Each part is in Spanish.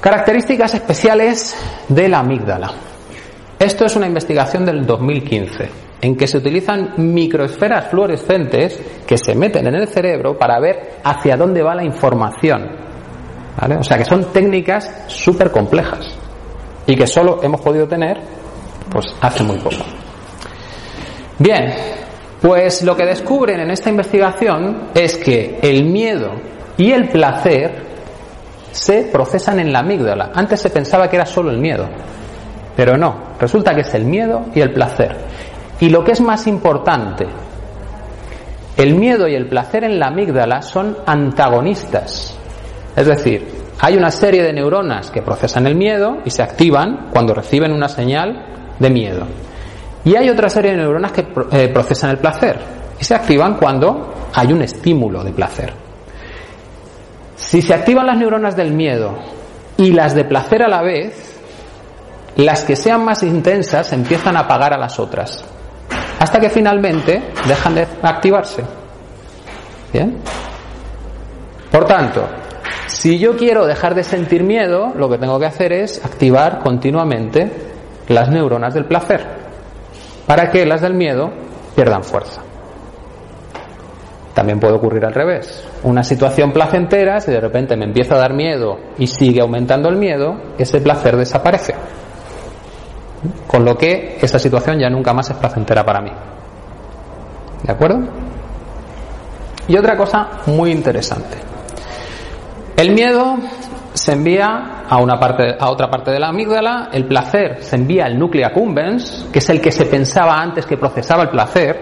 Características especiales de la amígdala. Esto es una investigación del 2015 en que se utilizan microesferas fluorescentes que se meten en el cerebro para ver hacia dónde va la información. O sea que son técnicas súper complejas y que solo hemos podido tener pues hace muy poco. Bien, pues lo que descubren en esta investigación es que el miedo y el placer se procesan en la amígdala. Antes se pensaba que era solo el miedo, pero no, resulta que es el miedo y el placer. Y lo que es más importante, el miedo y el placer en la amígdala son antagonistas. Es decir, hay una serie de neuronas que procesan el miedo y se activan cuando reciben una señal de miedo. Y hay otra serie de neuronas que eh, procesan el placer y se activan cuando hay un estímulo de placer. Si se activan las neuronas del miedo y las de placer a la vez, las que sean más intensas empiezan a apagar a las otras, hasta que finalmente dejan de activarse. ¿Bien? Por tanto, si yo quiero dejar de sentir miedo, lo que tengo que hacer es activar continuamente las neuronas del placer, para que las del miedo pierdan fuerza. También puede ocurrir al revés. Una situación placentera, si de repente me empieza a dar miedo y sigue aumentando el miedo, ese placer desaparece. Con lo que esa situación ya nunca más es placentera para mí. ¿De acuerdo? Y otra cosa muy interesante. El miedo se envía a, una parte, a otra parte de la amígdala, el placer se envía al núcleo accumbens, que es el que se pensaba antes que procesaba el placer,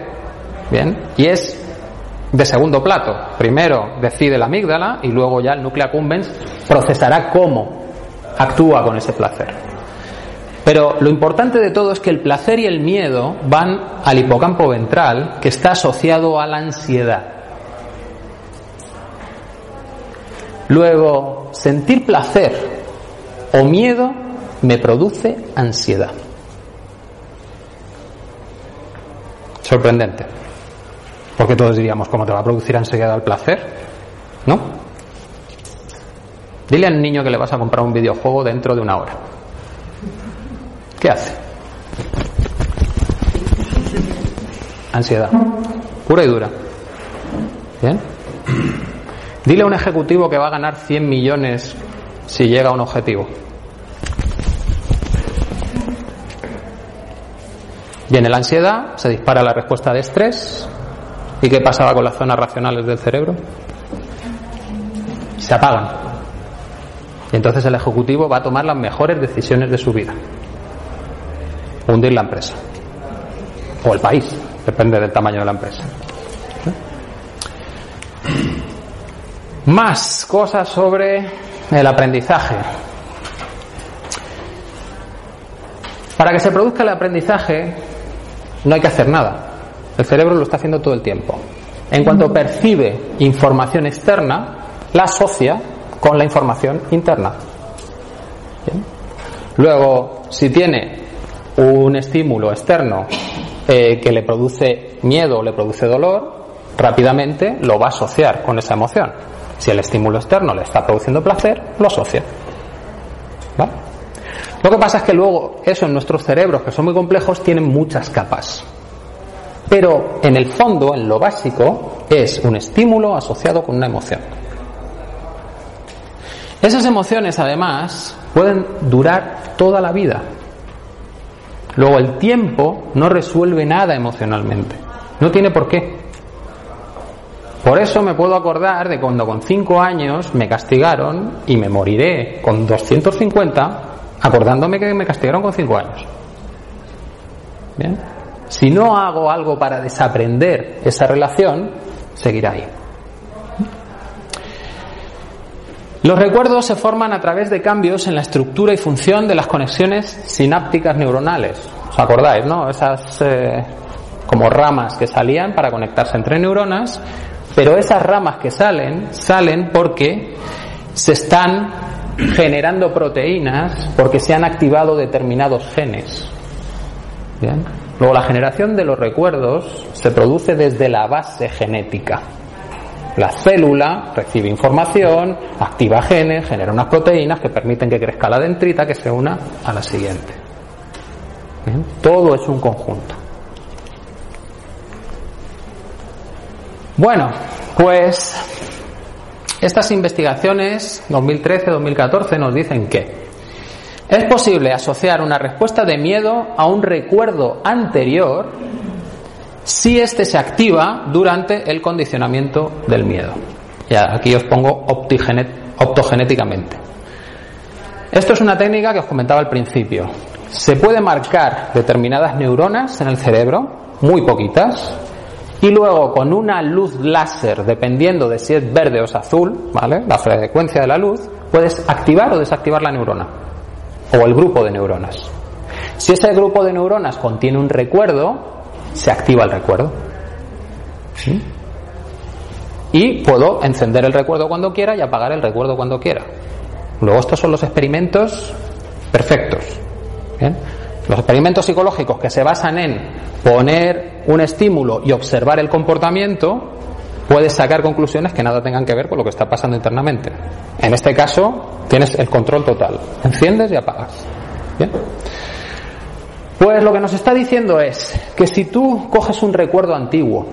¿bien? Y es de segundo plato. Primero decide la amígdala y luego ya el núcleo accumbens procesará cómo actúa con ese placer. Pero lo importante de todo es que el placer y el miedo van al hipocampo ventral, que está asociado a la ansiedad. Luego, sentir placer o miedo me produce ansiedad. Sorprendente. Porque todos diríamos, ¿cómo te va a producir ansiedad el placer? ¿No? Dile al niño que le vas a comprar un videojuego dentro de una hora. ¿Qué hace? Ansiedad. Pura y dura. ¿Bien? Dile a un ejecutivo que va a ganar 100 millones si llega a un objetivo. Viene la ansiedad, se dispara la respuesta de estrés, ¿Y qué pasaba con las zonas racionales del cerebro? Se apagan. Y entonces el ejecutivo va a tomar las mejores decisiones de su vida. Hundir la empresa. O el país, depende del tamaño de la empresa. Más cosas sobre el aprendizaje. Para que se produzca el aprendizaje no hay que hacer nada. El cerebro lo está haciendo todo el tiempo. En cuanto percibe información externa, la asocia con la información interna. Luego, si tiene un estímulo externo eh, que le produce miedo o le produce dolor, rápidamente lo va a asociar con esa emoción. Si el estímulo externo le está produciendo placer, lo asocia. Lo que pasa es que luego eso en nuestros cerebros, que son muy complejos, tienen muchas capas. Pero en el fondo, en lo básico, es un estímulo asociado con una emoción. Esas emociones, además, pueden durar toda la vida. Luego el tiempo no resuelve nada emocionalmente. No tiene por qué. Por eso me puedo acordar de cuando con 5 años me castigaron y me moriré con 250 acordándome que me castigaron con 5 años. ¿Bien? Si no hago algo para desaprender esa relación, seguirá ahí. Los recuerdos se forman a través de cambios en la estructura y función de las conexiones sinápticas neuronales. ¿Os acordáis, no? Esas eh, como ramas que salían para conectarse entre neuronas, pero esas ramas que salen, salen porque se están generando proteínas porque se han activado determinados genes. ¿Bien? Luego la generación de los recuerdos se produce desde la base genética. La célula recibe información, activa genes, genera unas proteínas que permiten que crezca la dendrita que se una a la siguiente. Todo es un conjunto. Bueno, pues estas investigaciones 2013-2014 nos dicen que es posible asociar una respuesta de miedo a un recuerdo anterior si éste se activa durante el condicionamiento del miedo. Ya, aquí os pongo optogenéticamente. Esto es una técnica que os comentaba al principio. Se puede marcar determinadas neuronas en el cerebro, muy poquitas, y luego con una luz láser, dependiendo de si es verde o es azul, ¿vale? La frecuencia de la luz, puedes activar o desactivar la neurona o el grupo de neuronas. Si ese grupo de neuronas contiene un recuerdo, se activa el recuerdo. Y puedo encender el recuerdo cuando quiera y apagar el recuerdo cuando quiera. Luego estos son los experimentos perfectos. Los experimentos psicológicos que se basan en poner un estímulo y observar el comportamiento, puedes sacar conclusiones que nada tengan que ver con lo que está pasando internamente. En este caso, tienes el control total. Enciendes y apagas. Pues lo que nos está diciendo es que si tú coges un recuerdo antiguo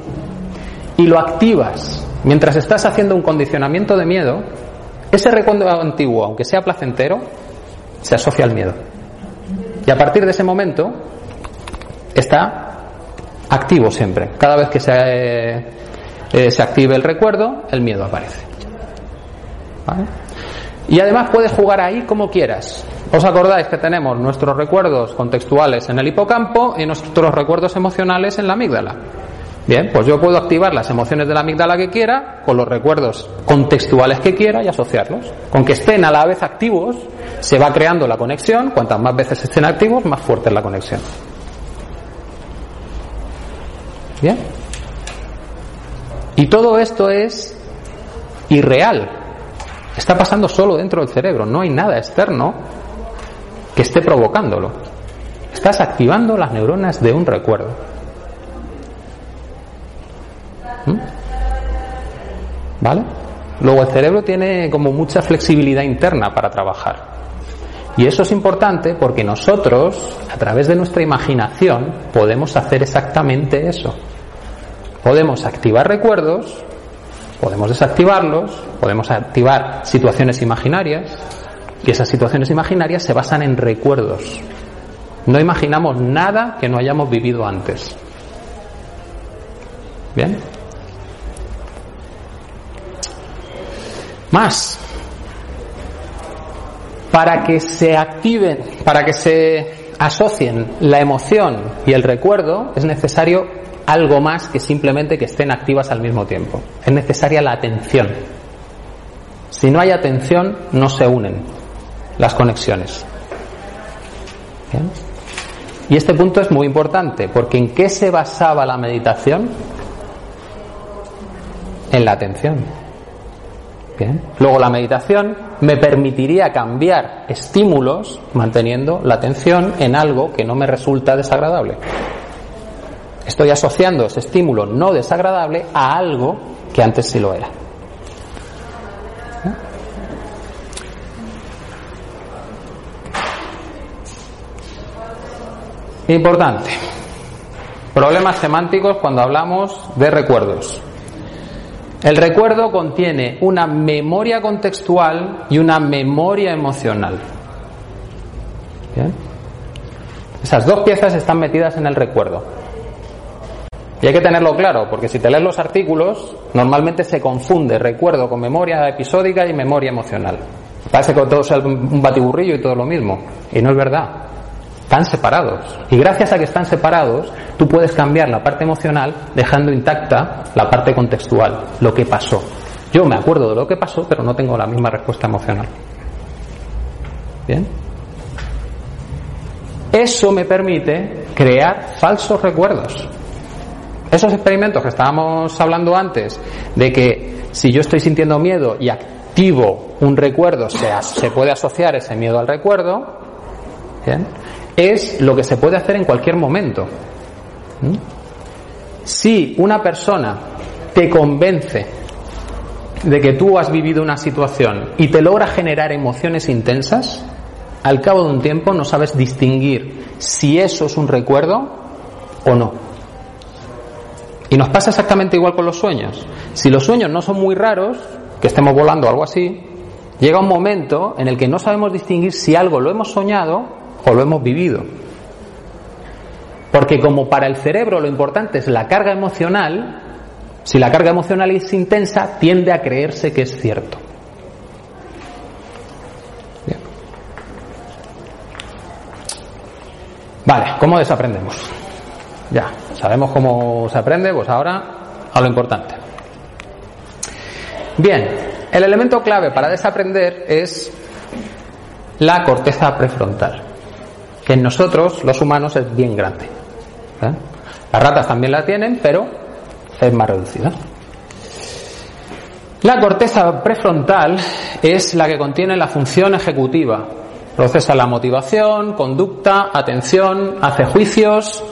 y lo activas mientras estás haciendo un condicionamiento de miedo, ese recuerdo antiguo, aunque sea placentero, se asocia al miedo. Y a partir de ese momento está activo siempre. Cada vez que se, eh, se active el recuerdo, el miedo aparece. Y además puedes jugar ahí como quieras. ¿Os acordáis que tenemos nuestros recuerdos contextuales en el hipocampo y nuestros recuerdos emocionales en la amígdala? Bien, pues yo puedo activar las emociones de la amígdala que quiera con los recuerdos contextuales que quiera y asociarlos. Con que estén a la vez activos, se va creando la conexión, cuantas más veces estén activos, más fuerte es la conexión. ¿Bien? Y todo esto es irreal. Está pasando solo dentro del cerebro, no hay nada externo que esté provocándolo. Estás activando las neuronas de un recuerdo. ¿Vale? Luego el cerebro tiene como mucha flexibilidad interna para trabajar. Y eso es importante porque nosotros, a través de nuestra imaginación, podemos hacer exactamente eso. Podemos activar recuerdos, podemos desactivarlos, podemos activar situaciones imaginarias, y esas situaciones imaginarias se basan en recuerdos. No imaginamos nada que no hayamos vivido antes. ¿Bien? Más, para que se activen, para que se asocien la emoción y el recuerdo, es necesario algo más que simplemente que estén activas al mismo tiempo. Es necesaria la atención. Si no hay atención, no se unen las conexiones. Y este punto es muy importante, porque ¿en qué se basaba la meditación? En la atención. Luego la meditación me permitiría cambiar estímulos manteniendo la atención en algo que no me resulta desagradable. Estoy asociando ese estímulo no desagradable a algo que antes sí lo era. Importante. Problemas semánticos cuando hablamos de recuerdos. El recuerdo contiene una memoria contextual y una memoria emocional. Esas dos piezas están metidas en el recuerdo. Y hay que tenerlo claro, porque si te lees los artículos, normalmente se confunde recuerdo con memoria episódica y memoria emocional. Parece que todo es un batiburrillo y todo lo mismo. Y no es verdad. Están separados. Y gracias a que están separados, tú puedes cambiar la parte emocional dejando intacta la parte contextual, lo que pasó. Yo me acuerdo de lo que pasó, pero no tengo la misma respuesta emocional. ¿Bien? Eso me permite crear falsos recuerdos. Esos experimentos que estábamos hablando antes, de que si yo estoy sintiendo miedo y activo un recuerdo, se, puede asociar ese miedo al recuerdo, es lo que se puede hacer en cualquier momento. ¿Mm? Si una persona te convence de que tú has vivido una situación y te logra generar emociones intensas, al cabo de un tiempo no sabes distinguir si eso es un recuerdo o no. Y nos pasa exactamente igual con los sueños. Si los sueños no son muy raros, que estemos volando o algo así, llega un momento en el que no sabemos distinguir si algo lo hemos soñado o lo hemos vivido. Porque como para el cerebro lo importante es la carga emocional, si la carga emocional es intensa, tiende a creerse que es cierto. Vale, ¿cómo desaprendemos? Ya, sabemos cómo se aprende, pues ahora a lo importante. Bien, el elemento clave para desaprender es la corteza prefrontal, que en nosotros, los humanos, es bien grande. ¿eh? Las ratas también la tienen, pero es más reducida. La corteza prefrontal es la que contiene la función ejecutiva. Procesa la motivación, conducta, atención, hace juicios,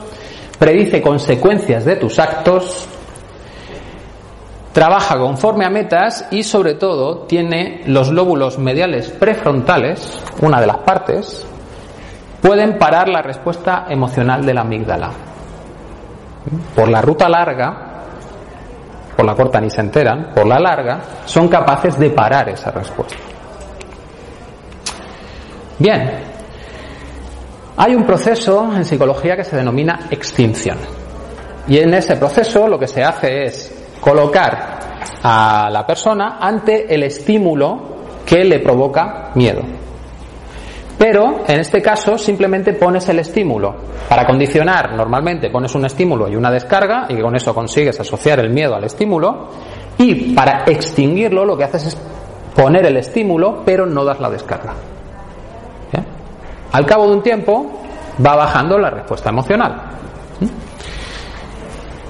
predice consecuencias de tus actos, trabaja conforme a metas y sobre todo tiene los lóbulos mediales prefrontales, una de las partes, pueden parar la respuesta emocional de la amígdala. Por la ruta larga, por la corta ni se enteran, por la larga, son capaces de parar esa respuesta. Bien, hay un proceso en psicología que se denomina extinción. Y en ese proceso lo que se hace es colocar a la persona ante el estímulo que le provoca miedo. Pero en este caso simplemente pones el estímulo. Para condicionar, normalmente pones un estímulo y una descarga y con eso consigues asociar el miedo al estímulo. Y para extinguirlo lo que haces es poner el estímulo pero no das la descarga. Al cabo de un tiempo va bajando la respuesta emocional.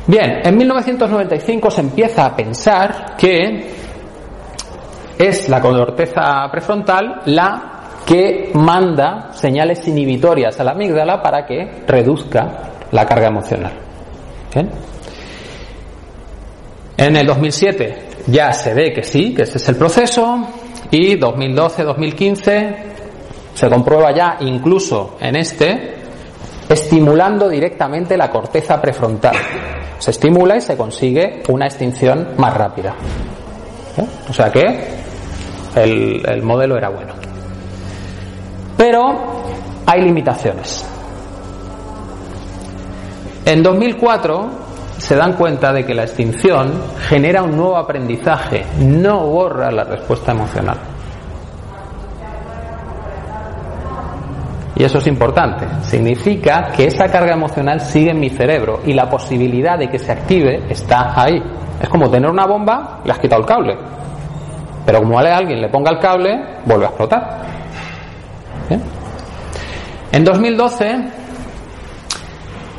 Bien, en 1995 se empieza a pensar que es la corteza prefrontal la que manda señales inhibitorias a la amígdala para que reduzca la carga emocional. En el 2007 ya se ve que sí, que ese es el proceso, y 2012-2015 se comprueba ya incluso en este estimulando directamente la corteza prefrontal. Se estimula y se consigue una extinción más rápida. ¿Eh? O sea que el, el modelo era bueno. Pero hay limitaciones. En 2004 se dan cuenta de que la extinción genera un nuevo aprendizaje, no borra la respuesta emocional. Y eso es importante. Significa que esa carga emocional sigue en mi cerebro y la posibilidad de que se active está ahí. Es como tener una bomba, le has quitado el cable. Pero como alguien le ponga el cable, vuelve a explotar. En 2012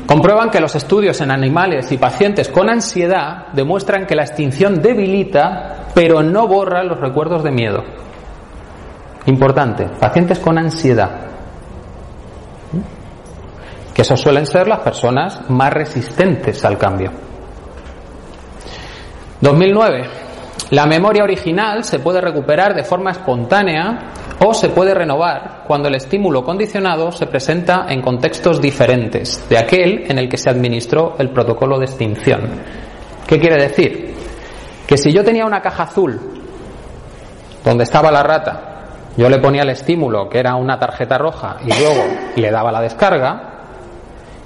comprueban que los estudios en animales y pacientes con ansiedad demuestran que la extinción debilita, pero no borra los recuerdos de miedo. Importante, pacientes con ansiedad que esos suelen ser las personas más resistentes al cambio. 2009. La memoria original se puede recuperar de forma espontánea o se puede renovar cuando el estímulo condicionado se presenta en contextos diferentes de aquel en el que se administró el protocolo de extinción. ¿Qué quiere decir? Que si yo tenía una caja azul donde estaba la rata, yo le ponía el estímulo que era una tarjeta roja y luego le daba la descarga,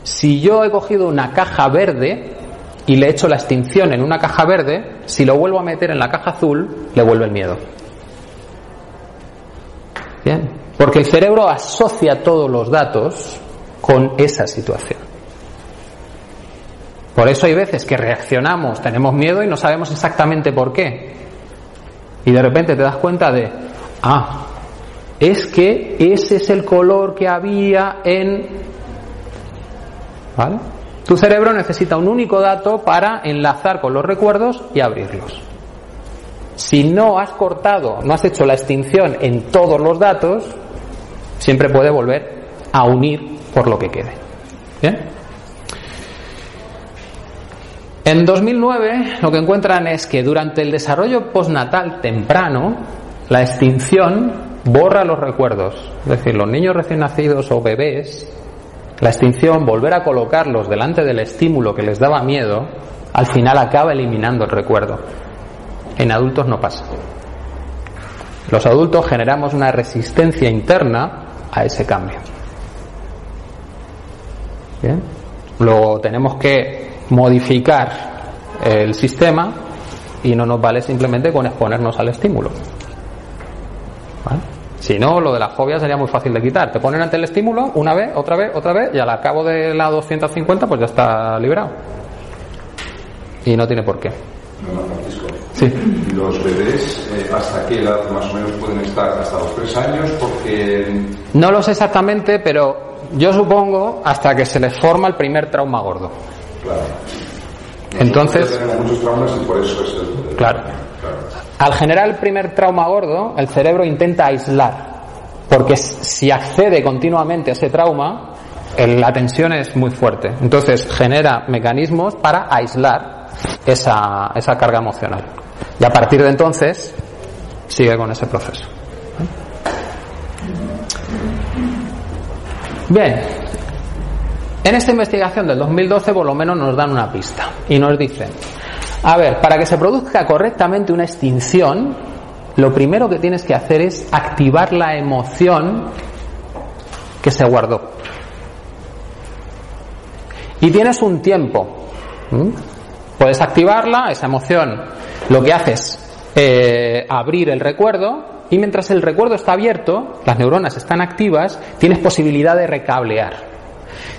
si yo he cogido una caja verde y le he hecho la extinción en una caja verde, si lo vuelvo a meter en la caja azul, le vuelve el miedo. Bien, porque el cerebro asocia todos los datos con esa situación. Por eso hay veces que reaccionamos, tenemos miedo y no sabemos exactamente por qué. Y de repente te das cuenta de, ah, es que ese es el color que había en tu cerebro necesita un único dato para enlazar con los recuerdos y abrirlos. Si no has cortado, no has hecho la extinción en todos los datos, siempre puede volver a unir por lo que quede. ¿Bien? En 2009 lo que encuentran es que durante el desarrollo postnatal temprano, la extinción borra los recuerdos. Es decir, los niños recién nacidos o bebés, la extinción, volver a colocarlos delante del estímulo que les daba miedo, al final acaba eliminando el recuerdo. En adultos no pasa. Los adultos generamos una resistencia interna a ese cambio. ¿Bien? Luego tenemos que modificar el sistema y no nos vale simplemente con exponernos al estímulo. Si no, lo de la fobia sería muy fácil de quitar. Te ponen ante el estímulo una vez, otra vez, otra vez y al cabo de la 250 pues ya está liberado. Y no tiene por qué. Sí. ¿Los bebés eh, hasta qué edad más o menos pueden estar? ¿Hasta los tres años? Porque... No lo sé exactamente, pero yo supongo hasta que se les forma el primer trauma gordo. Claro. Entonces, muchos traumas y por eso es el... claro. Al generar el primer trauma gordo, el cerebro intenta aislar, porque si accede continuamente a ese trauma, la tensión es muy fuerte. Entonces genera mecanismos para aislar esa, esa carga emocional. Y a partir de entonces sigue con ese proceso. Bien, en esta investigación del 2012 por lo menos nos dan una pista y nos dicen, a ver, para que se produzca correctamente una extinción, lo primero que tienes que hacer es activar la emoción que se guardó. Y tienes un tiempo. Puedes activarla, esa emoción. Lo que haces eh, abrir el recuerdo y mientras el recuerdo está abierto, las neuronas están activas, tienes posibilidad de recablear.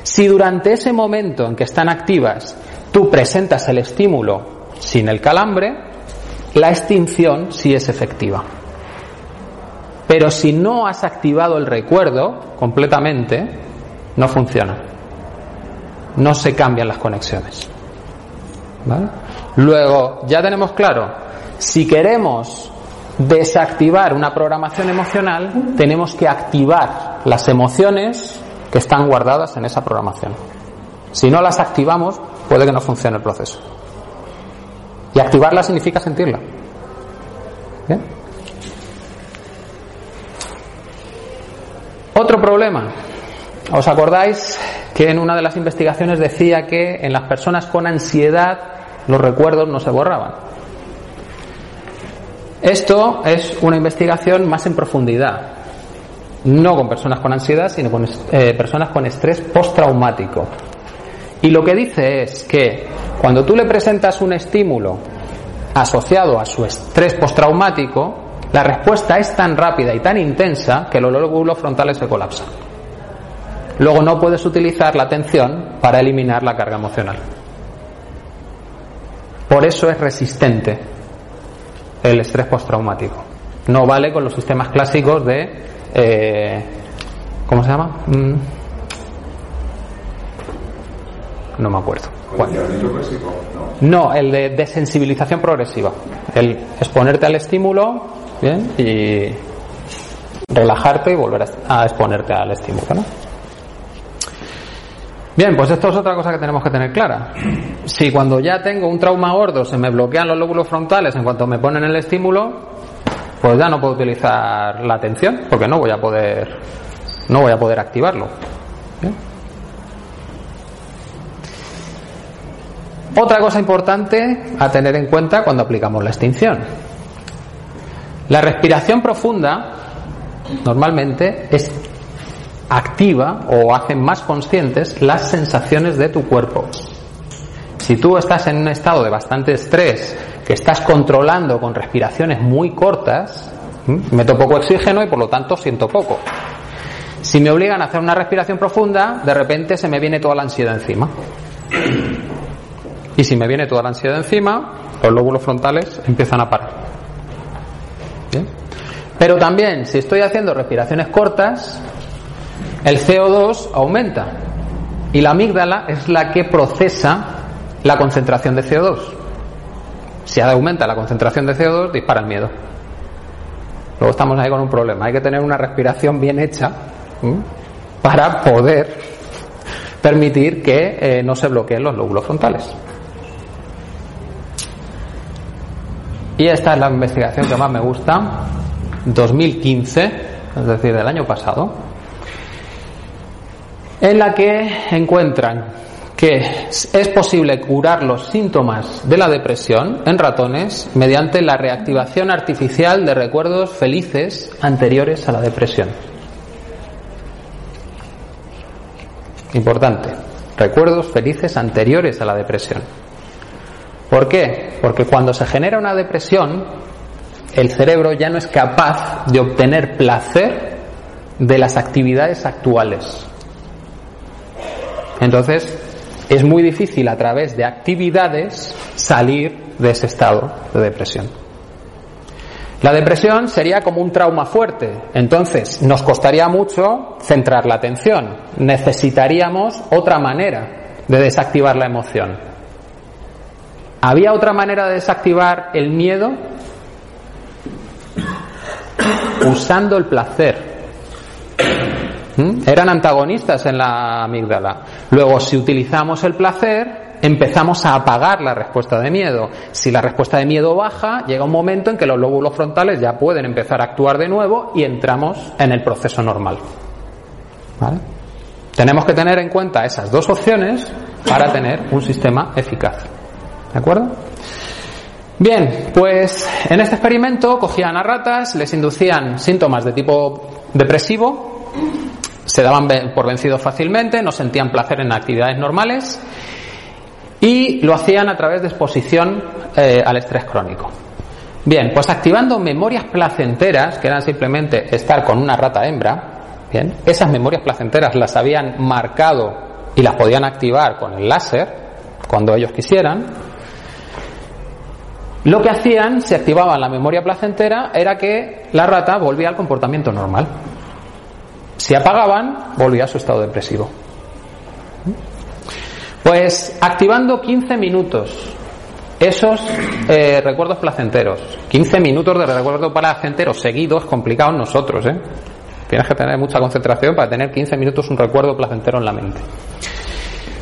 Si durante ese momento en que están activas tú presentas el estímulo sin el calambre, la extinción sí es efectiva. Pero si no has activado el recuerdo completamente, no funciona. No se cambian las conexiones. Luego, ya tenemos claro, si queremos desactivar una programación emocional, tenemos que activar las emociones que están guardadas en esa programación. Si no las activamos, puede que no funcione el proceso. Y activarla significa sentirla. Otro problema. ¿Os acordáis que en una de las investigaciones decía que en las personas con ansiedad los recuerdos no se borraban? Esto es una investigación más en profundidad, no con personas con ansiedad, sino con eh, personas con estrés postraumático. Y lo que dice es que cuando tú le presentas un estímulo asociado a su estrés postraumático, la respuesta es tan rápida y tan intensa que los lóbulos frontales se colapsan. Luego no puedes utilizar la atención para eliminar la carga emocional. Por eso es resistente el estrés postraumático. No vale con los sistemas clásicos de... Eh, ¿Cómo se llama? Mm. No me acuerdo. No, el de desensibilización progresiva. El exponerte al estímulo ¿bien? y relajarte y volver a exponerte al estímulo. ¿no? Bien, pues esto es otra cosa que tenemos que tener clara. Si cuando ya tengo un trauma gordo se me bloquean los lóbulos frontales en cuanto me ponen el estímulo, pues ya no puedo utilizar la atención porque no voy a poder no voy a poder activarlo. Otra cosa importante a tener en cuenta cuando aplicamos la extinción. La respiración profunda normalmente es activa o hace más conscientes las sensaciones de tu cuerpo. Si tú estás en un estado de bastante estrés, que estás controlando con respiraciones muy cortas, meto poco oxígeno y por lo tanto siento poco. Si me obligan a hacer una respiración profunda, de repente se me viene toda la ansiedad encima. Y si me viene toda la ansiedad encima, los lóbulos frontales empiezan a parar. Pero también, si estoy haciendo respiraciones cortas, el CO2 aumenta y la amígdala es la que procesa la concentración de CO2. Si aumenta la concentración de CO2, dispara el miedo. Luego estamos ahí con un problema. Hay que tener una respiración bien hecha para poder permitir que eh, no se bloqueen los lóbulos frontales. Y esta es la investigación que más me gusta, 2015, es decir, del año pasado, en la que encuentran que es posible curar los síntomas de la depresión en ratones mediante la reactivación artificial de recuerdos felices anteriores a la depresión. Importante, recuerdos felices anteriores a la depresión. ¿Por qué? Porque cuando se genera una depresión, el cerebro ya no es capaz de obtener placer de las actividades actuales. Entonces, es muy difícil a través de actividades salir de ese estado de depresión. La depresión sería como un trauma fuerte, entonces nos costaría mucho centrar la atención. Necesitaríamos otra manera de desactivar la emoción. ¿Había otra manera de desactivar el miedo? Usando el placer. ¿Mm? Eran antagonistas en la amígdala. Luego, si utilizamos el placer, empezamos a apagar la respuesta de miedo. Si la respuesta de miedo baja, llega un momento en que los lóbulos frontales ya pueden empezar a actuar de nuevo y entramos en el proceso normal. Tenemos que tener en cuenta esas dos opciones para tener un sistema eficaz. ¿De acuerdo? Bien, pues en este experimento cogían a ratas, les inducían síntomas de tipo depresivo, se daban por vencidos fácilmente, no sentían placer en actividades normales y lo hacían a través de exposición eh, al estrés crónico. Bien, pues activando memorias placenteras, que eran simplemente estar con una rata hembra, bien, esas memorias placenteras las habían marcado y las podían activar con el láser cuando ellos quisieran. Lo que hacían, si activaban la memoria placentera, era que la rata volvía al comportamiento normal. Si apagaban, volvía a su estado depresivo. Pues activando 15 minutos esos eh, recuerdos placenteros, 15 minutos de recuerdo placentero seguidos, complicados nosotros, ¿eh? Tienes que tener mucha concentración para tener 15 minutos un recuerdo placentero en la mente.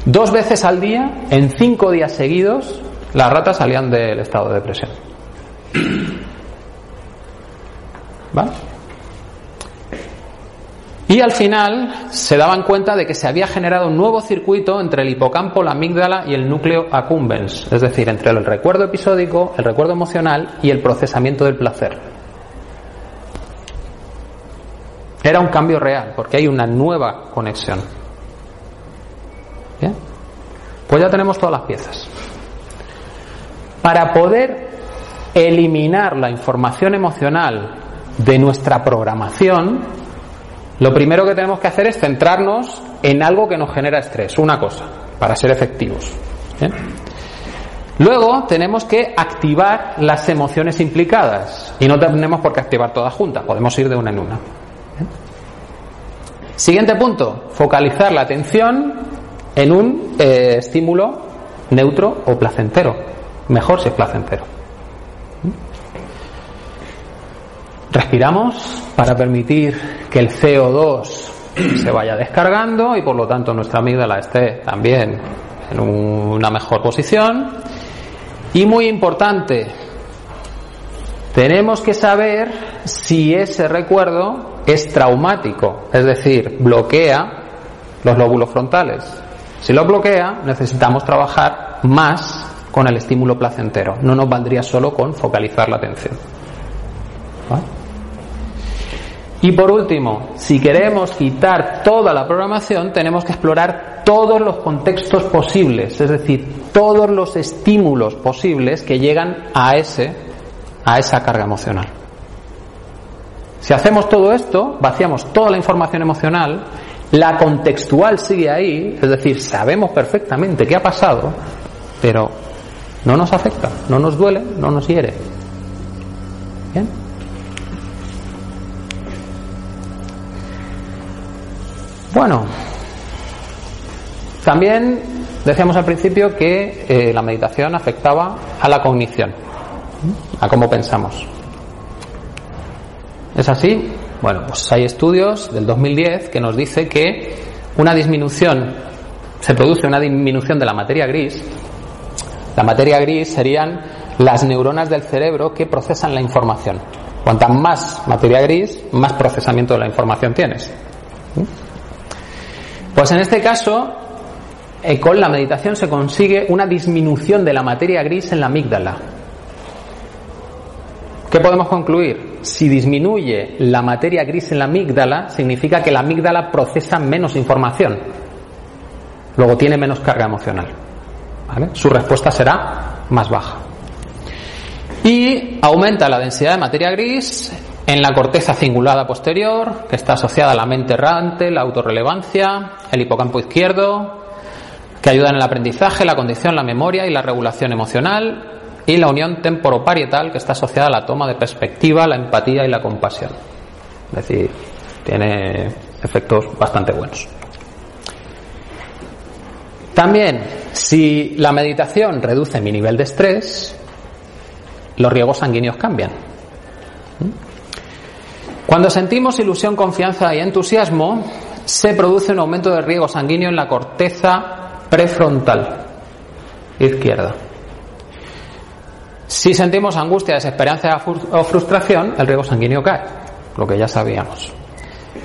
Dos veces al día, en cinco días seguidos, las ratas salían del estado de depresión. ¿Vale? Y al final se daban cuenta de que se había generado un nuevo circuito entre el hipocampo, la amígdala y el núcleo accumbens, es decir, entre el recuerdo episódico, el recuerdo emocional y el procesamiento del placer. Era un cambio real, porque hay una nueva conexión. ¿Bien? Pues ya tenemos todas las piezas. Para poder eliminar la información emocional de nuestra programación, lo primero que tenemos que hacer es centrarnos en algo que nos genera estrés, una cosa, para ser efectivos. Luego tenemos que activar las emociones implicadas y no tenemos por qué activar todas juntas, podemos ir de una en una. Siguiente punto, focalizar la atención en un eh, estímulo neutro o placentero. Mejor si es placentero. Respiramos para permitir que el CO2 se vaya descargando y por lo tanto nuestra amígdala esté también en una mejor posición. Y muy importante, tenemos que saber si ese recuerdo es traumático, es decir, bloquea los lóbulos frontales. Si lo bloquea, necesitamos trabajar más con el estímulo placentero. No nos valdría solo con focalizar la atención. Y por último, si queremos quitar toda la programación, tenemos que explorar todos los contextos posibles, es decir, todos los estímulos posibles que llegan a ese a esa carga emocional. Si hacemos todo esto, vaciamos toda la información emocional, la contextual sigue ahí, es decir, sabemos perfectamente qué ha pasado, pero no nos afecta, no nos duele, no nos hiere. ¿Bien? Bueno, también decíamos al principio que eh, la meditación afectaba a la cognición, a cómo pensamos. ¿Es así? Bueno, pues hay estudios del 2010 que nos dice que una disminución, se produce una disminución de la materia gris. La materia gris serían las neuronas del cerebro que procesan la información. Cuanta más materia gris, más procesamiento de la información tienes. Pues en este caso, eh, con la meditación se consigue una disminución de la materia gris en la amígdala. ¿Qué podemos concluir? Si disminuye la materia gris en la amígdala, significa que la amígdala procesa menos información. Luego tiene menos carga emocional. Su respuesta será más baja. Y aumenta la densidad de materia gris en la corteza cingulada posterior, que está asociada a la mente errante, la autorrelevancia, el hipocampo izquierdo, que ayudan en el aprendizaje, la condición, la memoria y la regulación emocional, y la unión temporoparietal, que está asociada a la toma de perspectiva, la empatía y la compasión. Es decir, tiene efectos bastante buenos. También, si la meditación reduce mi nivel de estrés, los riegos sanguíneos cambian. Cuando sentimos ilusión, confianza y entusiasmo, se produce un aumento del riego sanguíneo en la corteza prefrontal izquierda. Si sentimos angustia, desesperanza o frustración, el riego sanguíneo cae, lo que ya sabíamos.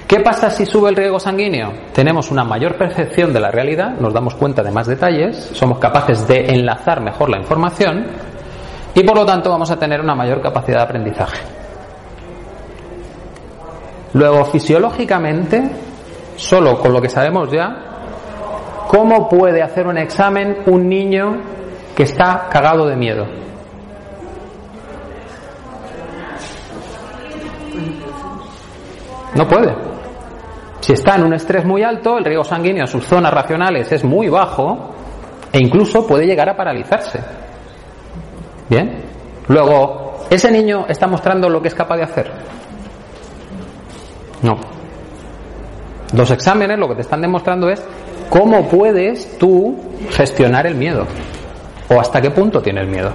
¿Qué pasa si sube el riego sanguíneo? Tenemos una mayor percepción de la realidad, nos damos cuenta de más detalles, somos capaces de enlazar mejor la información y por lo tanto vamos a tener una mayor capacidad de aprendizaje. Luego, fisiológicamente, solo con lo que sabemos ya, ¿cómo puede hacer un examen un niño que está cagado de miedo? No puede. Si está en un estrés muy alto, el riego sanguíneo en sus zonas racionales es muy bajo e incluso puede llegar a paralizarse. Bien. Luego, ¿ese niño está mostrando lo que es capaz de hacer? No. Los exámenes lo que te están demostrando es cómo puedes tú gestionar el miedo o hasta qué punto tienes miedo.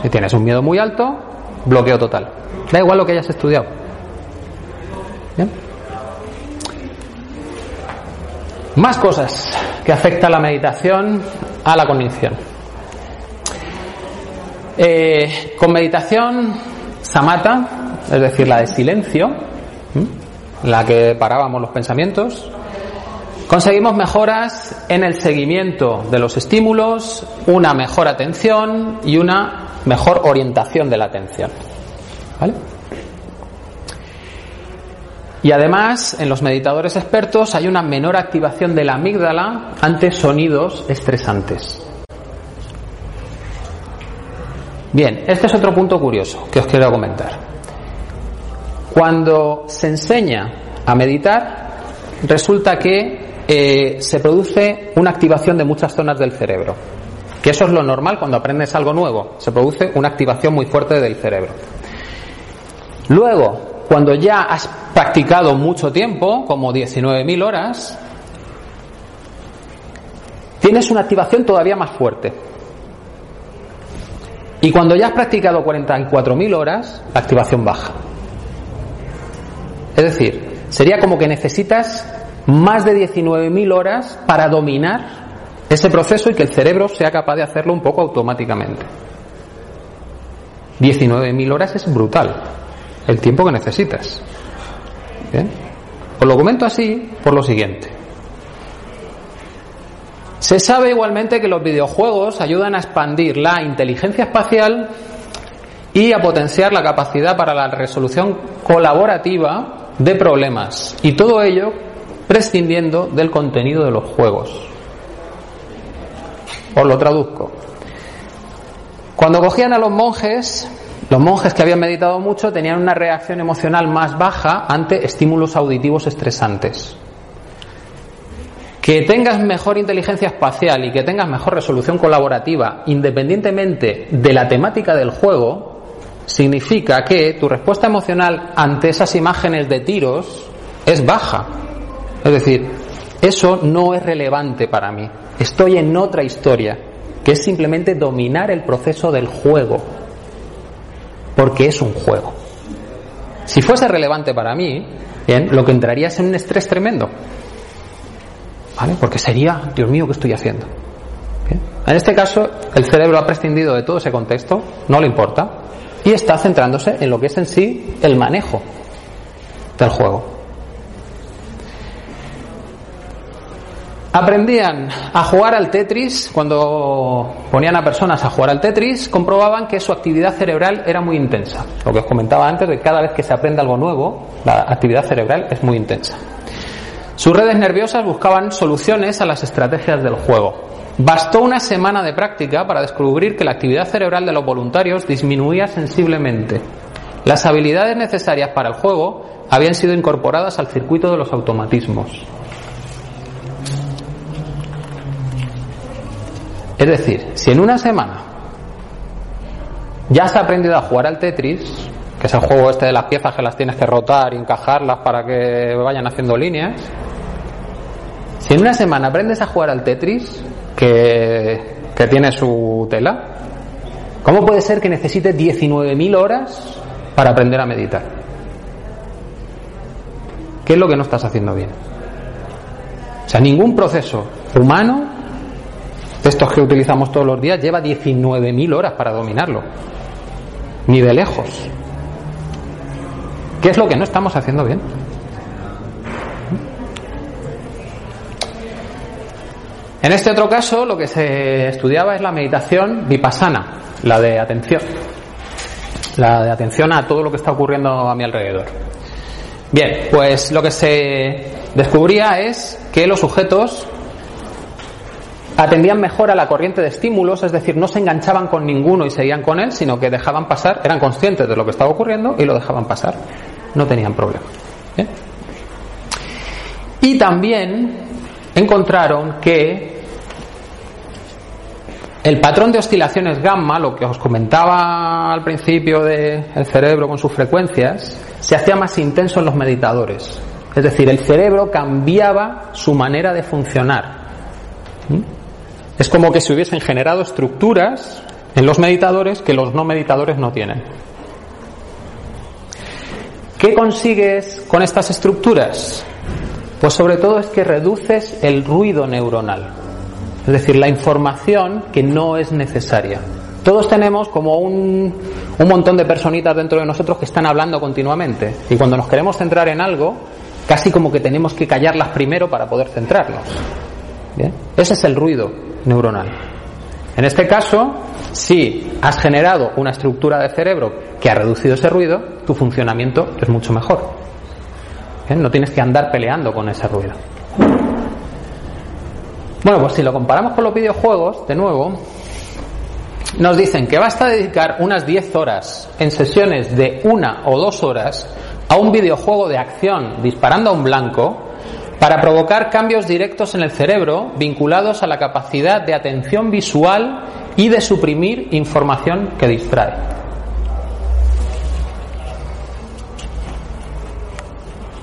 Si tienes un miedo muy alto, bloqueo total. Da igual lo que hayas estudiado. ¿Bien? Más cosas que afecta la meditación a la cognición. Eh, con meditación samata, es decir, la de silencio, la que parábamos los pensamientos, conseguimos mejoras en el seguimiento de los estímulos, una mejor atención y una mejor orientación de la atención. ¿Vale? Y además, en los meditadores expertos hay una menor activación de la amígdala ante sonidos estresantes. Bien, este es otro punto curioso que os quiero comentar. Cuando se enseña a meditar, resulta que eh, se produce una activación de muchas zonas del cerebro. Que eso es lo normal cuando aprendes algo nuevo. Se produce una activación muy fuerte del cerebro. Luego, cuando ya has practicado mucho tiempo, como 19.000 horas, tienes una activación todavía más fuerte. Y cuando ya has practicado 44.000 horas, la activación baja. Es decir, sería como que necesitas más de 19.000 horas para dominar ese proceso y que el cerebro sea capaz de hacerlo un poco automáticamente. 19.000 horas es brutal, el tiempo que necesitas. ¿Bien? Os lo comento así por lo siguiente. Se sabe igualmente que los videojuegos ayudan a expandir la inteligencia espacial y a potenciar la capacidad para la resolución colaborativa de problemas y todo ello prescindiendo del contenido de los juegos. Os lo traduzco. Cuando cogían a los monjes, los monjes que habían meditado mucho tenían una reacción emocional más baja ante estímulos auditivos estresantes. Que tengas mejor inteligencia espacial y que tengas mejor resolución colaborativa, independientemente de la temática del juego, significa que tu respuesta emocional ante esas imágenes de tiros es baja. Es decir, eso no es relevante para mí. estoy en otra historia, que es simplemente dominar el proceso del juego, porque es un juego. Si fuese relevante para mí, bien, lo que entraría es en un estrés tremendo. ¿Vale? Porque sería, Dios mío, ¿qué estoy haciendo? En este caso, el cerebro ha prescindido de todo ese contexto, no le importa, y está centrándose en lo que es en sí el manejo del juego. Aprendían a jugar al Tetris, cuando ponían a personas a jugar al Tetris, comprobaban que su actividad cerebral era muy intensa. Lo que os comentaba antes, de que cada vez que se aprende algo nuevo, la actividad cerebral es muy intensa. Sus redes nerviosas buscaban soluciones a las estrategias del juego. Bastó una semana de práctica para descubrir que la actividad cerebral de los voluntarios disminuía sensiblemente. Las habilidades necesarias para el juego habían sido incorporadas al circuito de los automatismos. Es decir, si en una semana ya has aprendido a jugar al Tetris, que es el juego este de las piezas que las tienes que rotar y encajarlas para que vayan haciendo líneas, si en una semana aprendes a jugar al Tetris, que, tiene su tela, ¿cómo puede ser que necesites 19.000 horas para aprender a meditar? ¿Qué es lo que no estás haciendo bien? O sea, ningún proceso humano estos que utilizamos todos los días, lleva 19.000 horas para dominarlo. Ni de lejos. ¿Qué es lo que no estamos haciendo bien? En este otro caso, lo que se estudiaba es la meditación vipassana, la de atención. La de atención a todo lo que está ocurriendo a mi alrededor. Bien, pues lo que se descubría es que los sujetos atendían mejor a la corriente de estímulos, es decir, no se enganchaban con ninguno y seguían con él, sino que dejaban pasar, eran conscientes de lo que estaba ocurriendo y lo dejaban pasar. No tenían problema. Y también encontraron que el patrón de oscilaciones gamma, lo que os comentaba al principio del cerebro con sus frecuencias, se hacía más intenso en los meditadores. Es decir, el cerebro cambiaba su manera de funcionar. Es como que se hubiesen generado estructuras en los meditadores que los no meditadores no tienen. ¿Qué consigues con estas estructuras? Pues sobre todo es que reduces el ruido neuronal, es decir, la información que no es necesaria. Todos tenemos como un, un montón de personitas dentro de nosotros que están hablando continuamente y cuando nos queremos centrar en algo, casi como que tenemos que callarlas primero para poder centrarnos. Ese es el ruido neuronal. En este caso, si has generado una estructura de cerebro que ha reducido ese ruido, tu funcionamiento es mucho mejor. ¿Eh? No tienes que andar peleando con ese ruido. Bueno, pues si lo comparamos con los videojuegos, de nuevo, nos dicen que basta dedicar unas 10 horas en sesiones de una o dos horas a un videojuego de acción disparando a un blanco para provocar cambios directos en el cerebro vinculados a la capacidad de atención visual y de suprimir información que distrae.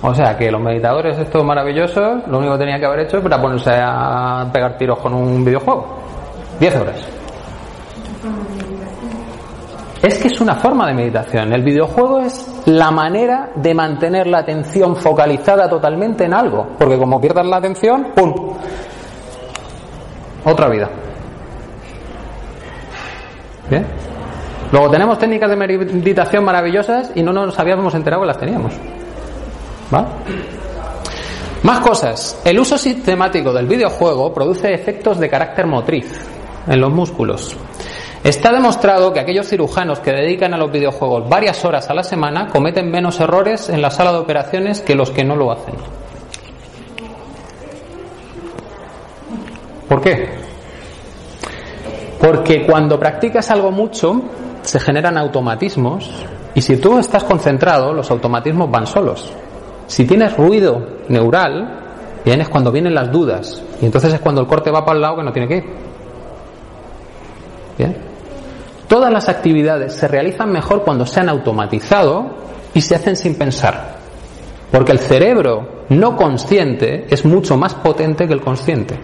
O sea que los meditadores estos maravillosos, lo único que tenían que haber hecho era ponerse a pegar tiros con un videojuego. 10 horas. Es que es una forma de meditación. El videojuego es la manera de mantener la atención focalizada totalmente en algo. Porque como pierdas la atención, ¡pum! Otra vida. ¿Bien? Luego tenemos técnicas de meditación maravillosas y no nos habíamos enterado que las teníamos. ¿Va? Más cosas. El uso sistemático del videojuego produce efectos de carácter motriz en los músculos. Está demostrado que aquellos cirujanos que dedican a los videojuegos varias horas a la semana cometen menos errores en la sala de operaciones que los que no lo hacen. ¿Por qué? Porque cuando practicas algo mucho se generan automatismos y si tú estás concentrado los automatismos van solos. Si tienes ruido neural, bien es cuando vienen las dudas y entonces es cuando el corte va para el lado que no tiene que ir. Bien. Todas las actividades se realizan mejor cuando se han automatizado y se hacen sin pensar. Porque el cerebro no consciente es mucho más potente que el consciente.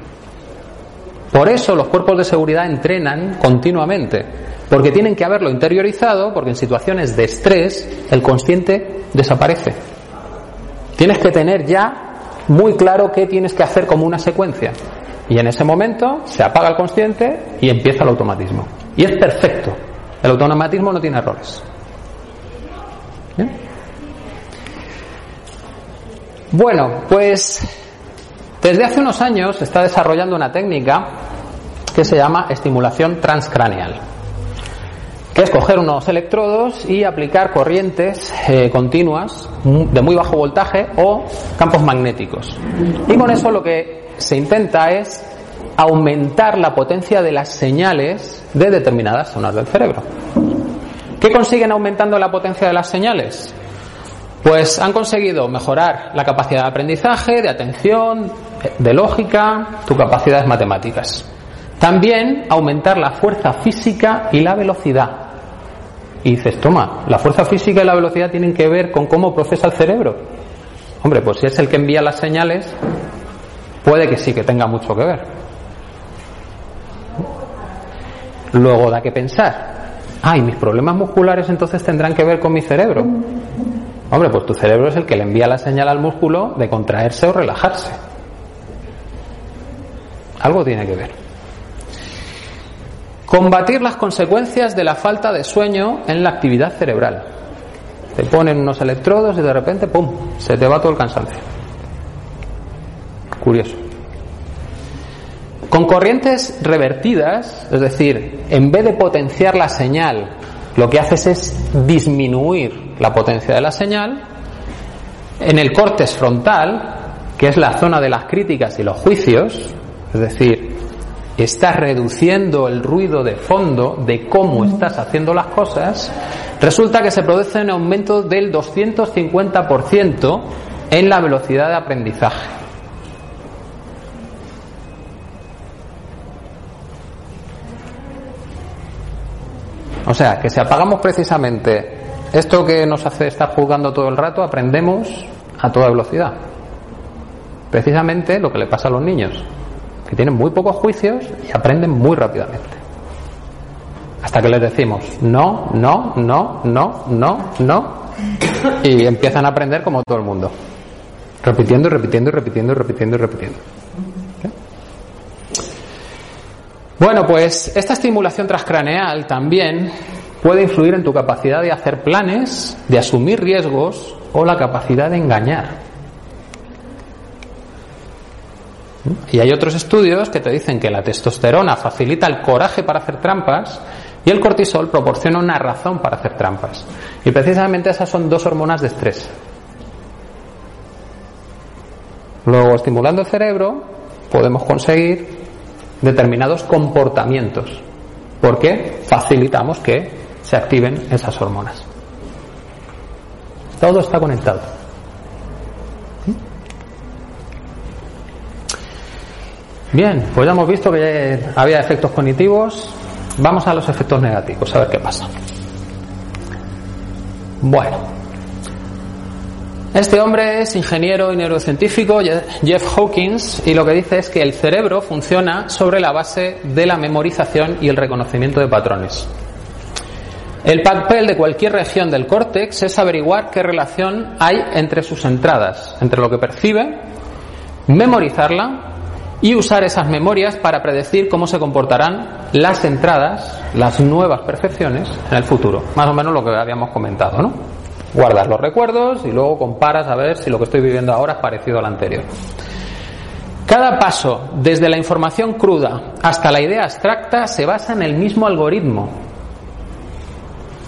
Por eso los cuerpos de seguridad entrenan continuamente, porque tienen que haberlo interiorizado, porque en situaciones de estrés el consciente desaparece. Tienes que tener ya muy claro qué tienes que hacer como una secuencia. Y en ese momento se apaga el consciente y empieza el automatismo. Y es perfecto. El automatismo no tiene errores. Bueno, pues desde hace unos años se está desarrollando una técnica que se llama estimulación transcraneal, que es coger unos electrodos y aplicar corrientes eh, continuas de muy bajo voltaje o campos magnéticos. Y con eso lo que se intenta es aumentar la potencia de las señales de determinadas zonas del cerebro. ¿Qué consiguen aumentando la potencia de las señales? Pues han conseguido mejorar la capacidad de aprendizaje, de atención, de lógica, tus capacidades matemáticas. También aumentar la fuerza física y la velocidad. Y dices, toma, la fuerza física y la velocidad tienen que ver con cómo procesa el cerebro. Hombre, pues si es el que envía las señales, puede que sí que tenga mucho que ver. Luego da que pensar. Ay, mis problemas musculares entonces tendrán que ver con mi cerebro. Hombre, pues tu cerebro es el que le envía la señal al músculo de contraerse o relajarse. Algo tiene que ver. Combatir las consecuencias de la falta de sueño en la actividad cerebral. Te ponen unos electrodos y de repente, ¡pum!, se te va todo el cansancio. Curioso. Con corrientes revertidas, es decir, en vez de potenciar la señal, lo que haces es disminuir la potencia de la señal, en el córtex frontal, que es la zona de las críticas y los juicios, es decir, estás reduciendo el ruido de fondo de cómo estás haciendo las cosas, resulta que se produce un aumento del 250% en la velocidad de aprendizaje. O sea, que si apagamos precisamente esto que nos hace estar jugando todo el rato, aprendemos a toda velocidad. Precisamente lo que le pasa a los niños, que tienen muy pocos juicios y aprenden muy rápidamente. Hasta que les decimos no, no, no, no, no, no, y empiezan a aprender como todo el mundo. Repitiendo repitiendo repitiendo repitiendo repitiendo. Bueno, pues esta estimulación transcraneal también puede influir en tu capacidad de hacer planes, de asumir riesgos o la capacidad de engañar. Y hay otros estudios que te dicen que la testosterona facilita el coraje para hacer trampas y el cortisol proporciona una razón para hacer trampas. Y precisamente esas son dos hormonas de estrés. Luego, estimulando el cerebro, podemos conseguir determinados comportamientos. porque Facilitamos que se activen esas hormonas. Todo está conectado. Bien, pues ya hemos visto que había efectos cognitivos. Vamos a los efectos negativos, a ver qué pasa. Bueno, este hombre es ingeniero y neurocientífico, Jeff Hawkins, y lo que dice es que el cerebro funciona sobre la base de la memorización y el reconocimiento de patrones. El papel de cualquier región del córtex es averiguar qué relación hay entre sus entradas, entre lo que percibe, memorizarla y usar esas memorias para predecir cómo se comportarán las entradas, las nuevas percepciones en el futuro. Más o menos lo que habíamos comentado, ¿no? Guardas los recuerdos y luego comparas a ver si lo que estoy viviendo ahora es parecido al anterior. Cada paso, desde la información cruda hasta la idea abstracta, se basa en el mismo algoritmo,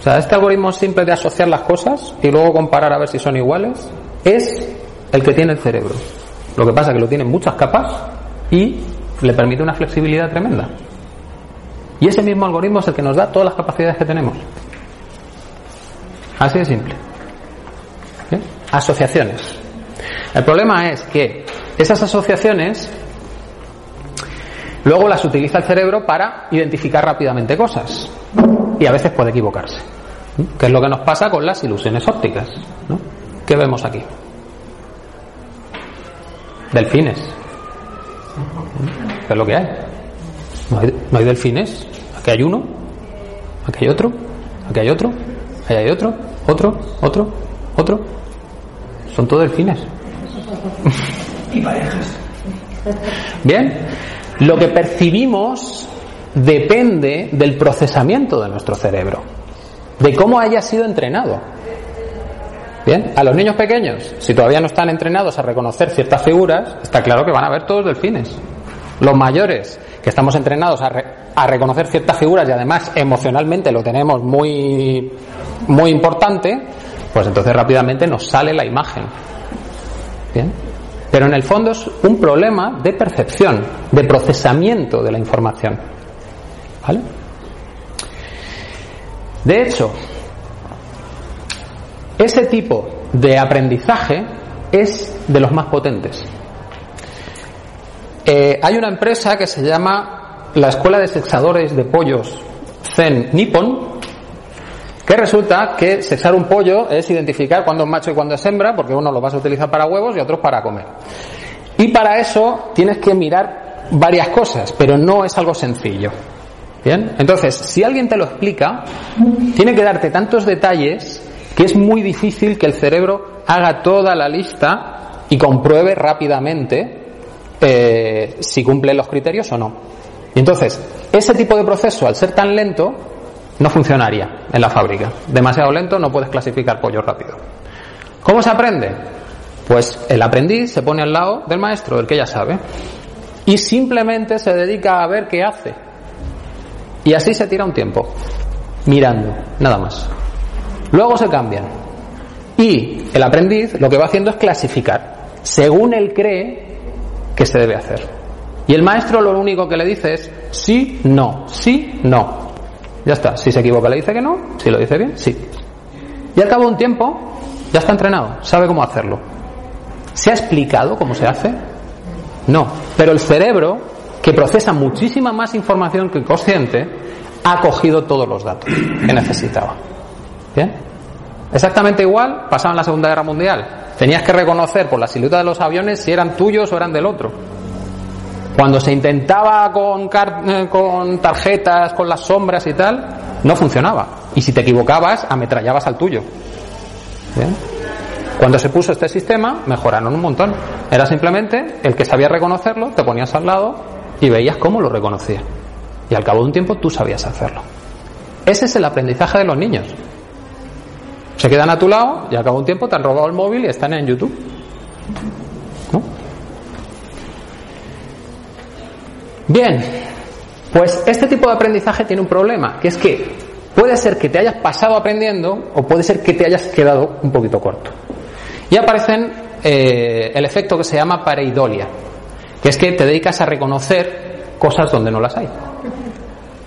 sea, este algoritmo simple de asociar las cosas y luego comparar a ver si son iguales es el que tiene el cerebro. Lo que pasa es que lo tiene en muchas capas y le permite una flexibilidad tremenda. Y ese mismo algoritmo es el que nos da todas las capacidades que tenemos. Así de simple. Asociaciones. El problema es que esas asociaciones luego las utiliza el cerebro para identificar rápidamente cosas. Y a veces puede equivocarse. ¿Qué es lo que nos pasa con las ilusiones ópticas? ¿no? ¿Qué vemos aquí? Delfines. ¿Qué es lo que hay, no hay delfines. Aquí hay uno, aquí hay otro, aquí hay otro, aquí hay otro, otro, otro, otro. Son todos delfines. Y parejas. Bien, lo que percibimos depende del procesamiento de nuestro cerebro, de cómo haya sido entrenado. Bien, a los niños pequeños, si todavía no están entrenados a reconocer ciertas figuras, está claro que van a ver todos delfines. Los mayores, que estamos entrenados a, re- a reconocer ciertas figuras y además emocionalmente lo tenemos muy, muy importante, pues entonces rápidamente nos sale la imagen. Bien. Pero en el fondo es un problema de percepción, de procesamiento de la información. ¿Vale? De hecho, ese tipo de aprendizaje es de los más potentes. Eh, hay una empresa que se llama la Escuela de Sexadores de Pollos Zen Nippon, que resulta que sexar un pollo es identificar cuándo es macho y cuándo es hembra, porque uno lo vas a utilizar para huevos y otros para comer. Y para eso tienes que mirar varias cosas, pero no es algo sencillo. Bien, entonces, si alguien te lo explica, tiene que darte tantos detalles que es muy difícil que el cerebro haga toda la lista y compruebe rápidamente eh, si cumple los criterios o no. Y entonces, ese tipo de proceso, al ser tan lento, no funcionaría en la fábrica. Demasiado lento, no puedes clasificar pollo rápido. ¿Cómo se aprende? Pues el aprendiz se pone al lado del maestro, del que ya sabe, y simplemente se dedica a ver qué hace. Y así se tira un tiempo, mirando, nada más. Luego se cambian. Y el aprendiz lo que va haciendo es clasificar, según él cree que se debe hacer. Y el maestro lo único que le dice es sí, no, sí, no. Ya está. Si se equivoca le dice que no, si lo dice bien, sí. Y al cabo de un tiempo ya está entrenado, sabe cómo hacerlo. ¿Se ha explicado cómo se hace? No. Pero el cerebro, que procesa muchísima más información que el consciente, ha cogido todos los datos que necesitaba. ¿Bien? Exactamente igual pasaba en la Segunda Guerra Mundial. Tenías que reconocer por la silueta de los aviones si eran tuyos o eran del otro. Cuando se intentaba con, eh, con tarjetas, con las sombras y tal, no funcionaba. Y si te equivocabas, ametrallabas al tuyo. ¿Bien? Cuando se puso este sistema, mejoraron un montón. Era simplemente el que sabía reconocerlo, te ponías al lado y veías cómo lo reconocía. Y al cabo de un tiempo tú sabías hacerlo. Ese es el aprendizaje de los niños. Se quedan a tu lado y al cabo de un tiempo te han robado el móvil y están en YouTube. ¿No? Bien, pues este tipo de aprendizaje tiene un problema, que es que puede ser que te hayas pasado aprendiendo o puede ser que te hayas quedado un poquito corto. Y aparecen eh, el efecto que se llama pareidolia, que es que te dedicas a reconocer cosas donde no las hay.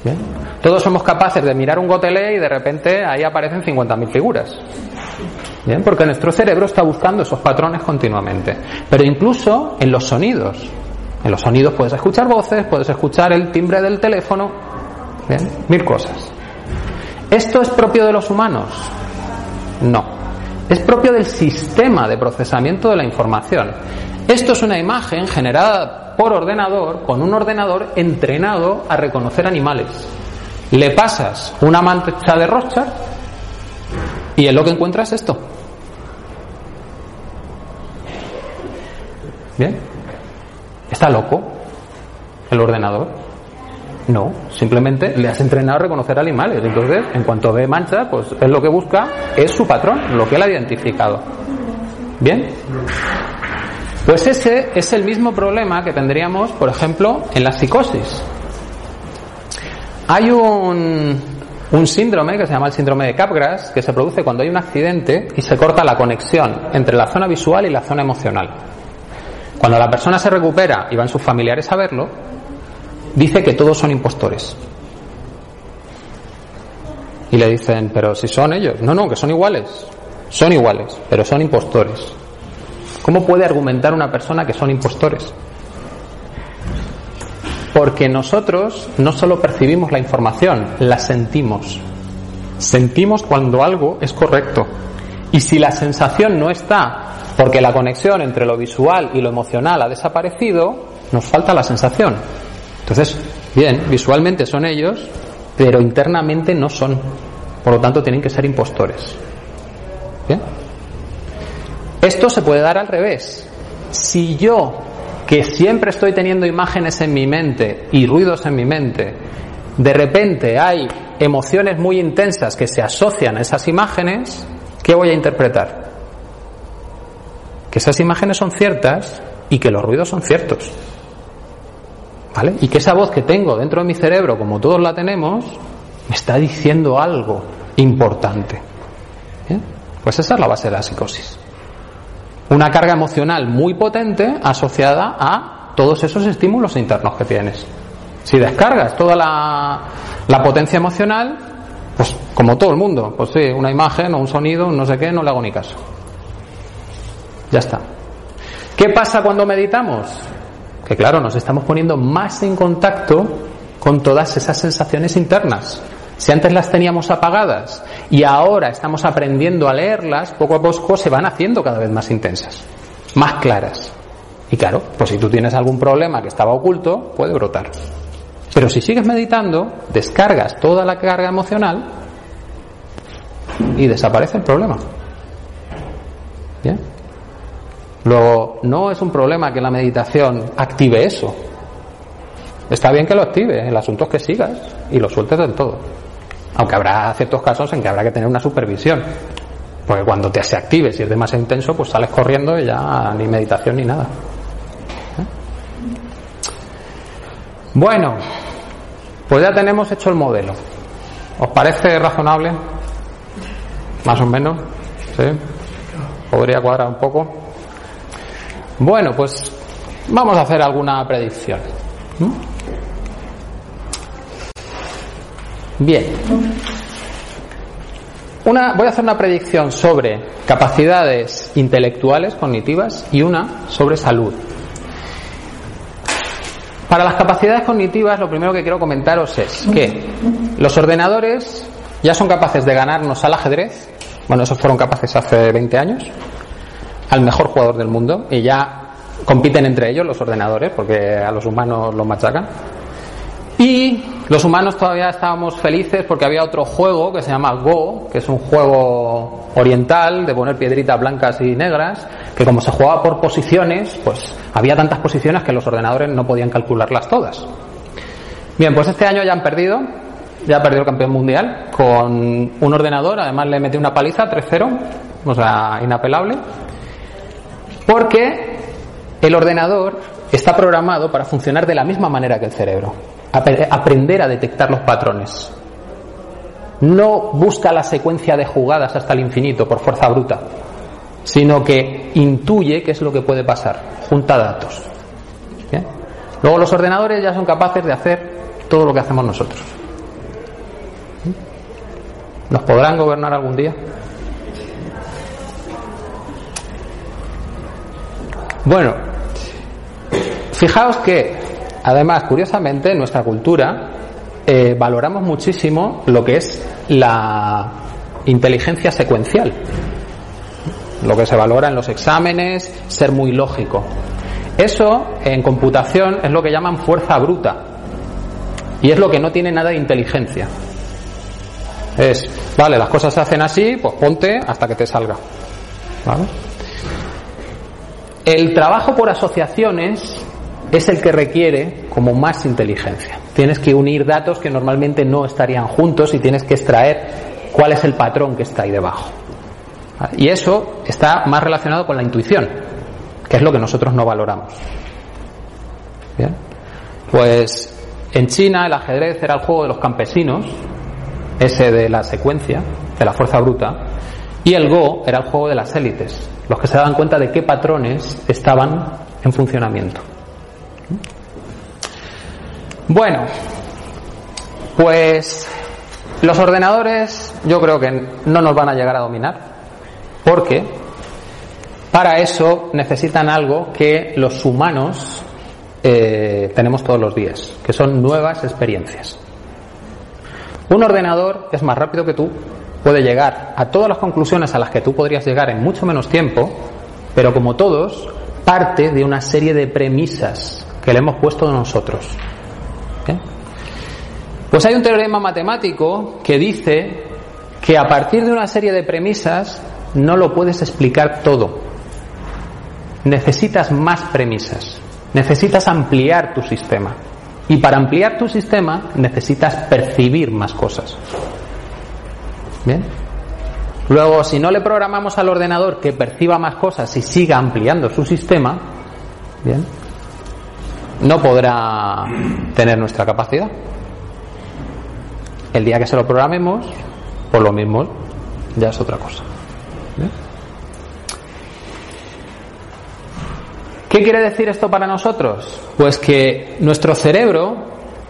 ¿Bien? Todos somos capaces de mirar un gotelé y de repente ahí aparecen 50.000 figuras. ¿Bien? Porque nuestro cerebro está buscando esos patrones continuamente. Pero incluso en los sonidos. En los sonidos puedes escuchar voces, puedes escuchar el timbre del teléfono. ¿Bien? Mil cosas. ¿Esto es propio de los humanos? No. Es propio del sistema de procesamiento de la información. Esto es una imagen generada por ordenador con un ordenador entrenado a reconocer animales. Le pasas una mancha de Rorschach y en lo que encuentra es esto. ¿Bien? ¿Está loco el ordenador? No, simplemente le has entrenado a reconocer animales. Entonces, en cuanto ve mancha, pues es lo que busca, es su patrón, lo que él ha identificado. ¿Bien? Pues ese es el mismo problema que tendríamos, por ejemplo, en la psicosis. Hay un, un síndrome que se llama el síndrome de Capgras, que se produce cuando hay un accidente y se corta la conexión entre la zona visual y la zona emocional. Cuando la persona se recupera y van sus familiares a verlo, dice que todos son impostores. Y le dicen, pero si son ellos. No, no, que son iguales. Son iguales, pero son impostores. ¿Cómo puede argumentar una persona que son impostores? Porque nosotros no solo percibimos la información, la sentimos. Sentimos cuando algo es correcto. Y si la sensación no está porque la conexión entre lo visual y lo emocional ha desaparecido, nos falta la sensación. Entonces, Bien, visualmente son ellos, pero internamente no son. Por lo tanto, tienen que ser impostores. ¿Bien? Esto se puede dar al revés. Si yo, que siempre estoy teniendo imágenes en mi mente y ruidos en mi mente, de repente hay emociones muy intensas que se asocian a esas imágenes, ¿qué voy a interpretar? Que esas imágenes son ciertas y que los ruidos son ciertos. ¿Vale? Y que esa voz que tengo dentro de mi cerebro, como todos la tenemos, me está diciendo algo importante. Pues esa es la base de la psicosis. Una carga emocional muy potente asociada a todos esos estímulos internos que tienes. Si descargas toda la, la potencia emocional, pues como todo el mundo, pues sí, una imagen o un sonido, no sé qué, no le hago ni caso. Ya está. ¿Qué pasa cuando meditamos? Que claro, nos estamos poniendo más en contacto con todas esas sensaciones internas. Si antes las teníamos apagadas y ahora estamos aprendiendo a leerlas, poco a poco se van haciendo cada vez más intensas, más claras. Y claro, pues si tú tienes algún problema que estaba oculto, puede brotar. Pero si sigues meditando, descargas toda la carga emocional y desaparece el problema. ¿Bien? Luego, no es un problema que la meditación active eso. Está bien que lo active, el asunto es que sigas y lo sueltes del todo. Aunque habrá ciertos casos en que habrá que tener una supervisión. Porque cuando te se active, si es demasiado intenso, pues sales corriendo y ya ni meditación ni nada. ¿Eh? Bueno, pues ya tenemos hecho el modelo. ¿Os parece razonable? Más o menos. ¿Sí? Podría cuadrar un poco. Bueno, pues vamos a hacer alguna predicción. Bien. Una, voy a hacer una predicción sobre capacidades intelectuales, cognitivas, y una sobre salud. Para las capacidades cognitivas, lo primero que quiero comentaros es que los ordenadores ya son capaces de ganarnos al ajedrez. Bueno, esos fueron capaces hace 20 años. Al mejor jugador del mundo. Y ya compiten entre ellos los ordenadores, porque a los humanos los machacan. Y los humanos todavía estábamos felices porque había otro juego que se llama Go, que es un juego oriental de poner piedritas blancas y negras, que como se jugaba por posiciones, pues había tantas posiciones que los ordenadores no podían calcularlas todas. Bien, pues este año ya han perdido, ya ha perdido el campeón mundial con un ordenador, además le metí una paliza 3-0, o sea, inapelable, porque el ordenador está programado para funcionar de la misma manera que el cerebro aprender a detectar los patrones. No busca la secuencia de jugadas hasta el infinito por fuerza bruta, sino que intuye qué es lo que puede pasar, junta datos. Luego los ordenadores ya son capaces de hacer todo lo que hacemos nosotros. ¿Nos podrán gobernar algún día? Bueno, fijaos que Además, curiosamente, en nuestra cultura eh, valoramos muchísimo lo que es la inteligencia secuencial. Lo que se valora en los exámenes, ser muy lógico. Eso en computación es lo que llaman fuerza bruta. Y es lo que no tiene nada de inteligencia. Es, vale, las cosas se hacen así, pues ponte hasta que te salga. El trabajo por asociaciones es el que requiere como más inteligencia. Tienes que unir datos que normalmente no estarían juntos y tienes que extraer cuál es el patrón que está ahí debajo. Y eso está más relacionado con la intuición, que es lo que nosotros no valoramos. Bien. Pues en China el ajedrez era el juego de los campesinos, ese de la secuencia, de la fuerza bruta, y el Go era el juego de las élites, los que se daban cuenta de qué patrones estaban en funcionamiento. Bueno, pues los ordenadores yo creo que no nos van a llegar a dominar, porque para eso necesitan algo que los humanos eh, tenemos todos los días, que son nuevas experiencias. Un ordenador es más rápido que tú, puede llegar a todas las conclusiones a las que tú podrías llegar en mucho menos tiempo, pero como todos, parte de una serie de premisas que le hemos puesto nosotros. Pues hay un teorema matemático que dice que a partir de una serie de premisas no lo puedes explicar todo. Necesitas más premisas. Necesitas ampliar tu sistema. Y para ampliar tu sistema necesitas percibir más cosas. ¿Bien? Luego, si no le programamos al ordenador que perciba más cosas y siga ampliando su sistema, ¿bien? No podrá tener nuestra capacidad. El día que se lo programemos, por lo mismo, ya es otra cosa. ¿Qué quiere decir esto para nosotros? Pues que nuestro cerebro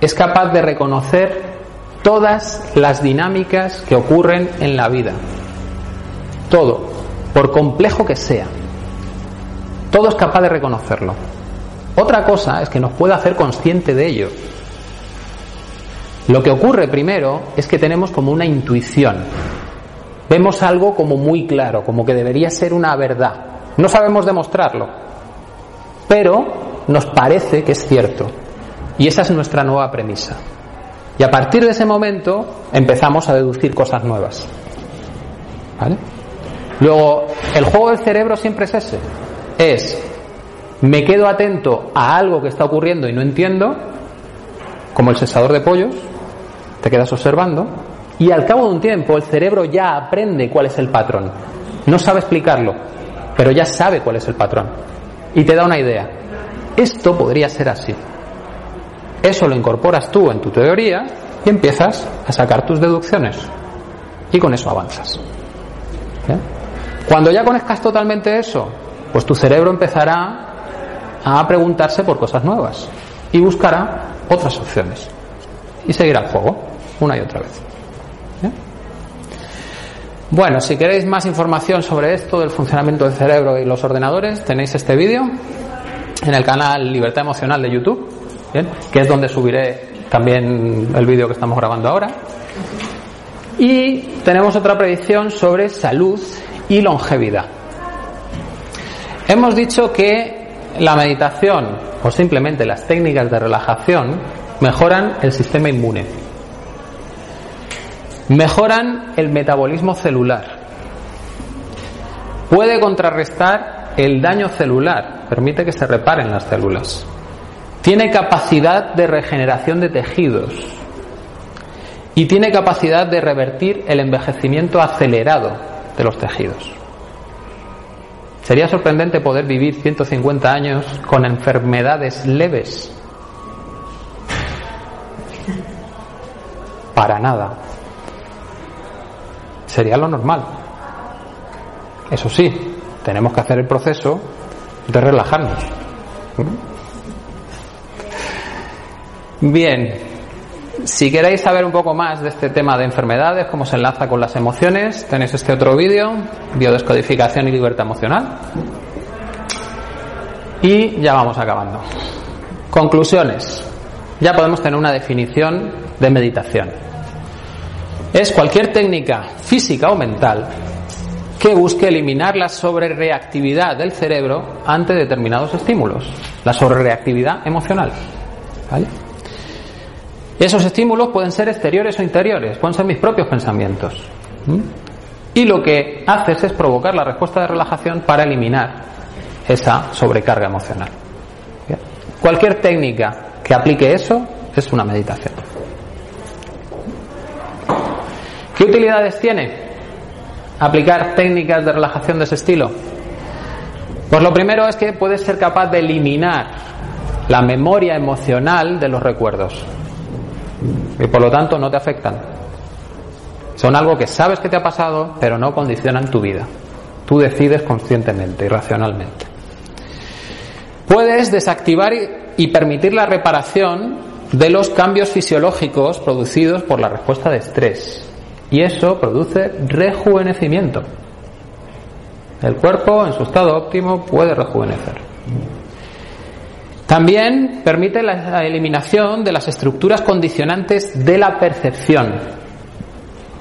es capaz de reconocer todas las dinámicas que ocurren en la vida. Todo, por complejo que sea. Todo es capaz de reconocerlo. Otra cosa es que nos pueda hacer consciente de ello. Lo que ocurre primero es que tenemos como una intuición. Vemos algo como muy claro, como que debería ser una verdad. No sabemos demostrarlo, pero nos parece que es cierto. Y esa es nuestra nueva premisa. Y a partir de ese momento empezamos a deducir cosas nuevas. ¿Vale? Luego, el juego del cerebro siempre es ese. Es, me quedo atento a algo que está ocurriendo y no entiendo, como el sesador de pollos, te quedas observando y al cabo de un tiempo el cerebro ya aprende cuál es el patrón. No sabe explicarlo, pero ya sabe cuál es el patrón y te da una idea. Esto podría ser así. Eso lo incorporas tú en tu teoría y empiezas a sacar tus deducciones. Y con eso avanzas. Cuando ya conozcas totalmente eso, pues tu cerebro empezará a preguntarse por cosas nuevas y buscará otras opciones. Y seguirá el juego una y otra vez. Bueno, si queréis más información sobre esto, del funcionamiento del cerebro y los ordenadores, tenéis este vídeo en el canal Libertad Emocional de YouTube, que es donde subiré también el vídeo que estamos grabando ahora. Y tenemos otra predicción sobre salud y longevidad. Hemos dicho que la meditación o simplemente las técnicas de relajación mejoran el sistema inmune Mejoran el metabolismo celular. Puede contrarrestar el daño celular, permite que se reparen las células. Tiene capacidad de regeneración de tejidos y tiene capacidad de revertir el envejecimiento acelerado de los tejidos. Sería sorprendente poder vivir 150 años con enfermedades leves. Para nada sería lo normal. Eso sí, tenemos que hacer el proceso de relajarnos. Bien, si queréis saber un poco más de este tema de enfermedades, cómo se enlaza con las emociones, tenéis este otro vídeo, biodescodificación y libertad emocional. Y ya vamos acabando. Conclusiones. Ya podemos tener una definición de meditación es cualquier técnica física o mental que busque eliminar la sobrereactividad del cerebro ante determinados estímulos, la sobrereactividad emocional. Esos estímulos pueden ser exteriores o interiores, pueden ser mis propios pensamientos. Y lo que haces es provocar la respuesta de relajación para eliminar esa sobrecarga emocional. Cualquier técnica que aplique eso es una meditación. ¿Qué utilidades tiene aplicar técnicas de relajación de ese estilo? Pues lo primero es que puedes ser capaz de eliminar la memoria emocional de los recuerdos y por lo tanto no te afectan. Son algo que sabes que te ha pasado, pero no condicionan tu vida. Tú decides conscientemente y racionalmente. Puedes desactivar y permitir la reparación de los cambios fisiológicos producidos por la respuesta de estrés. Y eso produce rejuvenecimiento. El cuerpo en su estado óptimo puede rejuvenecer. También permite la eliminación de las estructuras condicionantes de la percepción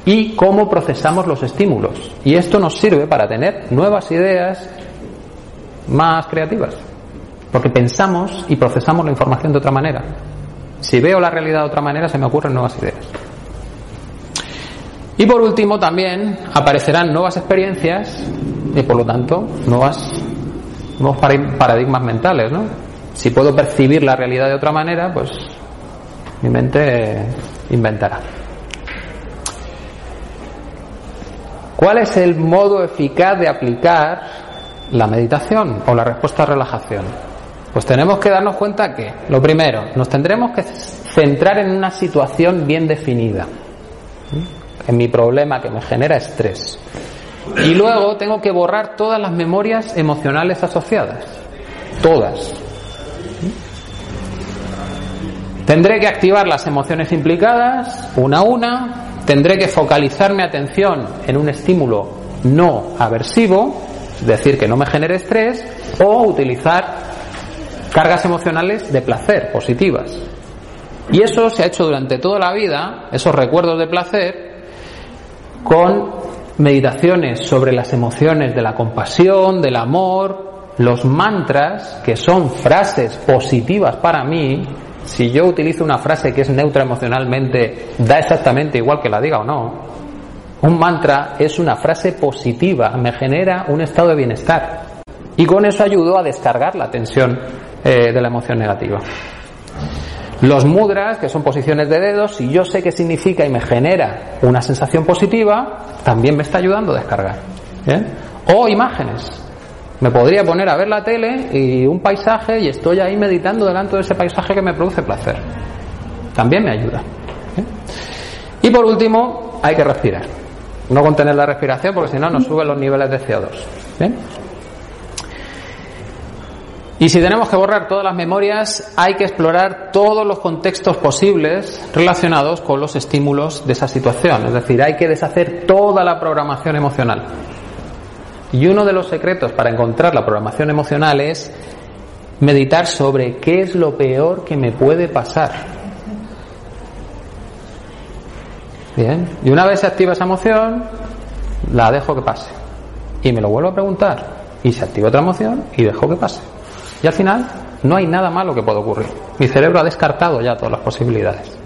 y cómo procesamos los estímulos. Y esto nos sirve para tener nuevas ideas más creativas. Porque pensamos y procesamos la información de otra manera. Si veo la realidad de otra manera, se me ocurren nuevas ideas. Y por último, también aparecerán nuevas experiencias y por lo tanto nuevas, nuevos paradigmas mentales. ¿no? Si puedo percibir la realidad de otra manera, pues mi mente inventará. ¿Cuál es el modo eficaz de aplicar la meditación o la respuesta a relajación? Pues tenemos que darnos cuenta que, lo primero, nos tendremos que centrar en una situación bien definida, en mi problema que me genera estrés. Y luego tengo que borrar todas las memorias emocionales asociadas, todas. Tendré que activar las emociones implicadas una a una, tendré que focalizar mi atención en un estímulo no aversivo, es decir, que no me genere estrés, o utilizar cargas emocionales de placer, positivas. Y eso se ha hecho durante toda la vida, esos recuerdos de placer, con meditaciones sobre las emociones de la compasión, del amor, los mantras, que son frases positivas para mí, si yo utilizo una frase que es neutra emocionalmente, da exactamente igual que la diga o no. Un mantra es una frase positiva, me genera un estado de bienestar. Y con eso ayudo a descargar la tensión eh, de la emoción negativa. Los mudras, que son posiciones de dedos, si yo sé qué significa y me genera una sensación positiva, también me está ayudando a descargar. O imágenes. Me podría poner a ver la tele y un paisaje y estoy ahí meditando delante de ese paisaje que me produce placer. También me ayuda. ¿eh? Y por último, hay que respirar. No contener la respiración porque si no nos suben los niveles de CO2. Y si tenemos que borrar todas las memorias, hay que explorar todos los contextos posibles relacionados con los estímulos de esa situación. Es decir, hay que deshacer toda la programación emocional. Y uno de los secretos para encontrar la programación emocional es meditar sobre qué es lo peor que me puede pasar. Bien, y una vez se activa esa emoción, la dejo que pase. Y me lo vuelvo a preguntar. Y se activa otra emoción y dejo que pase. Y al final no hay nada malo que pueda ocurrir. Mi cerebro ha descartado ya todas las posibilidades.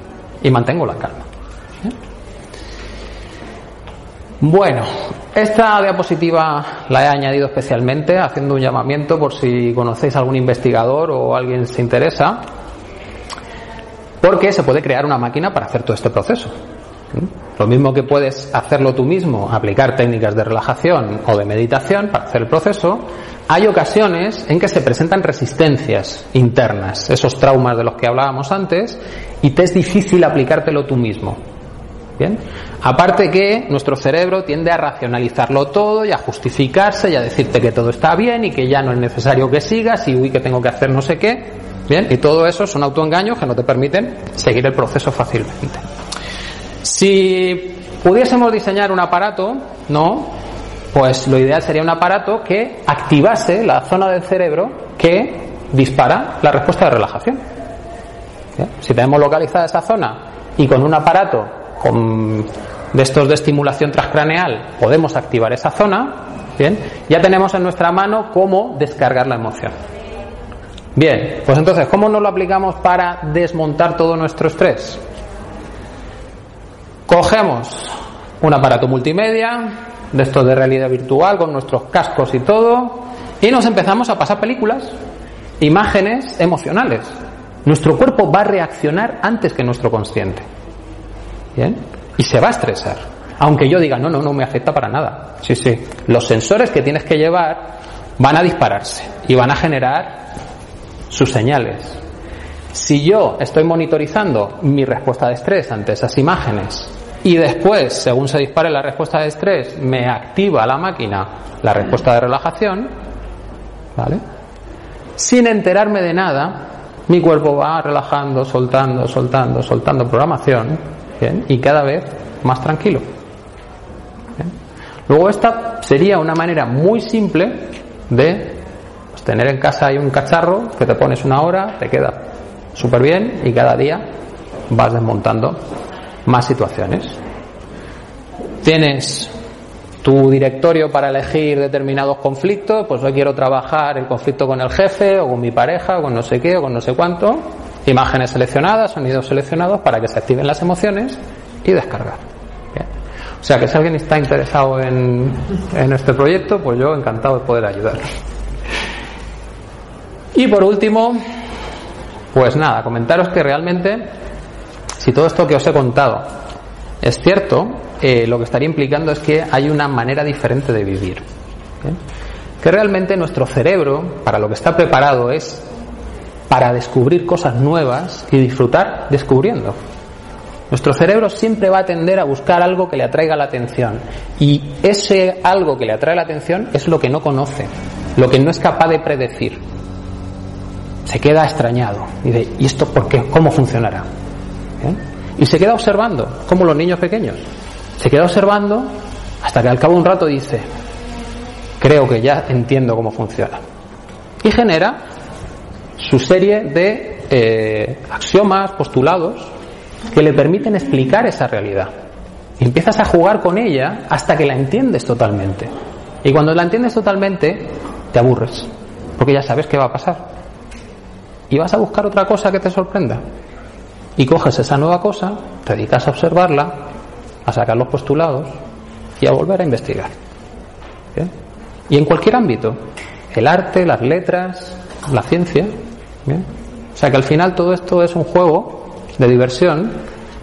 Y mantengo la calma. Bueno, esta diapositiva la he añadido especialmente haciendo un llamamiento por si conocéis algún investigador o alguien se interesa, porque se puede crear una máquina para hacer todo este proceso. Lo mismo que puedes hacerlo tú mismo, aplicar técnicas de relajación o de meditación para hacer el proceso, hay ocasiones en que se presentan resistencias internas, esos traumas de los que hablábamos antes, y te es difícil aplicártelo tú mismo. Bien, Aparte que nuestro cerebro tiende a racionalizarlo todo y a justificarse y a decirte que todo está bien y que ya no es necesario que sigas y uy que tengo que hacer no sé qué. Bien, y todo eso son autoengaños que no te permiten seguir el proceso fácilmente. Si pudiésemos diseñar un aparato, ¿no? Pues lo ideal sería un aparato que activase la zona del cerebro que dispara la respuesta de relajación. Si tenemos localizada esa zona y con un aparato con de estos de estimulación transcraneal podemos activar esa zona, bien, ya tenemos en nuestra mano cómo descargar la emoción. Bien, pues entonces, ¿cómo nos lo aplicamos para desmontar todo nuestro estrés? Cogemos un aparato multimedia, de estos de realidad virtual, con nuestros cascos y todo, y nos empezamos a pasar películas, imágenes emocionales. Nuestro cuerpo va a reaccionar antes que nuestro consciente. ¿Bien? y se va a estresar. Aunque yo diga, no, no, no me afecta para nada. Sí, sí. Los sensores que tienes que llevar van a dispararse y van a generar sus señales. Si yo estoy monitorizando mi respuesta de estrés ante esas imágenes y después, según se dispare la respuesta de estrés, me activa la máquina la respuesta de relajación, ¿vale? Sin enterarme de nada, mi cuerpo va relajando, soltando, soltando, soltando programación y cada vez más tranquilo. Luego esta sería una manera muy simple de pues, tener en casa un cacharro que te pones una hora, te queda súper bien y cada día vas desmontando más situaciones. Tienes tu directorio para elegir determinados conflictos, pues hoy quiero trabajar el conflicto con el jefe o con mi pareja o con no sé qué o con no sé cuánto, imágenes seleccionadas, sonidos seleccionados para que se activen las emociones y descargar. O sea que si alguien está interesado en, en este proyecto, pues yo encantado de poder ayudar. Y por último, pues nada, comentaros que realmente, si todo esto que os he contado es cierto, eh, lo que estaría implicando es que hay una manera diferente de vivir. Que realmente nuestro cerebro, para lo que está preparado, es para descubrir cosas nuevas y disfrutar descubriendo. Nuestro cerebro siempre va a tender a buscar algo que le atraiga la atención. Y ese algo que le atrae la atención es lo que no conoce, lo que no es capaz de predecir. Se queda extrañado. Y dice, ¿y esto por qué? ¿Cómo funcionará? ¿Eh? Y se queda observando, como los niños pequeños. Se queda observando hasta que al cabo de un rato dice, creo que ya entiendo cómo funciona. Y genera su serie de eh, axiomas, postulados, que le permiten explicar esa realidad. Empiezas a jugar con ella hasta que la entiendes totalmente. Y cuando la entiendes totalmente, te aburres, porque ya sabes qué va a pasar. Y vas a buscar otra cosa que te sorprenda. Y coges esa nueva cosa, te dedicas a observarla, a sacar los postulados y a volver a investigar. Y en cualquier ámbito, el arte, las letras, la ciencia. O sea que al final todo esto es un juego de diversión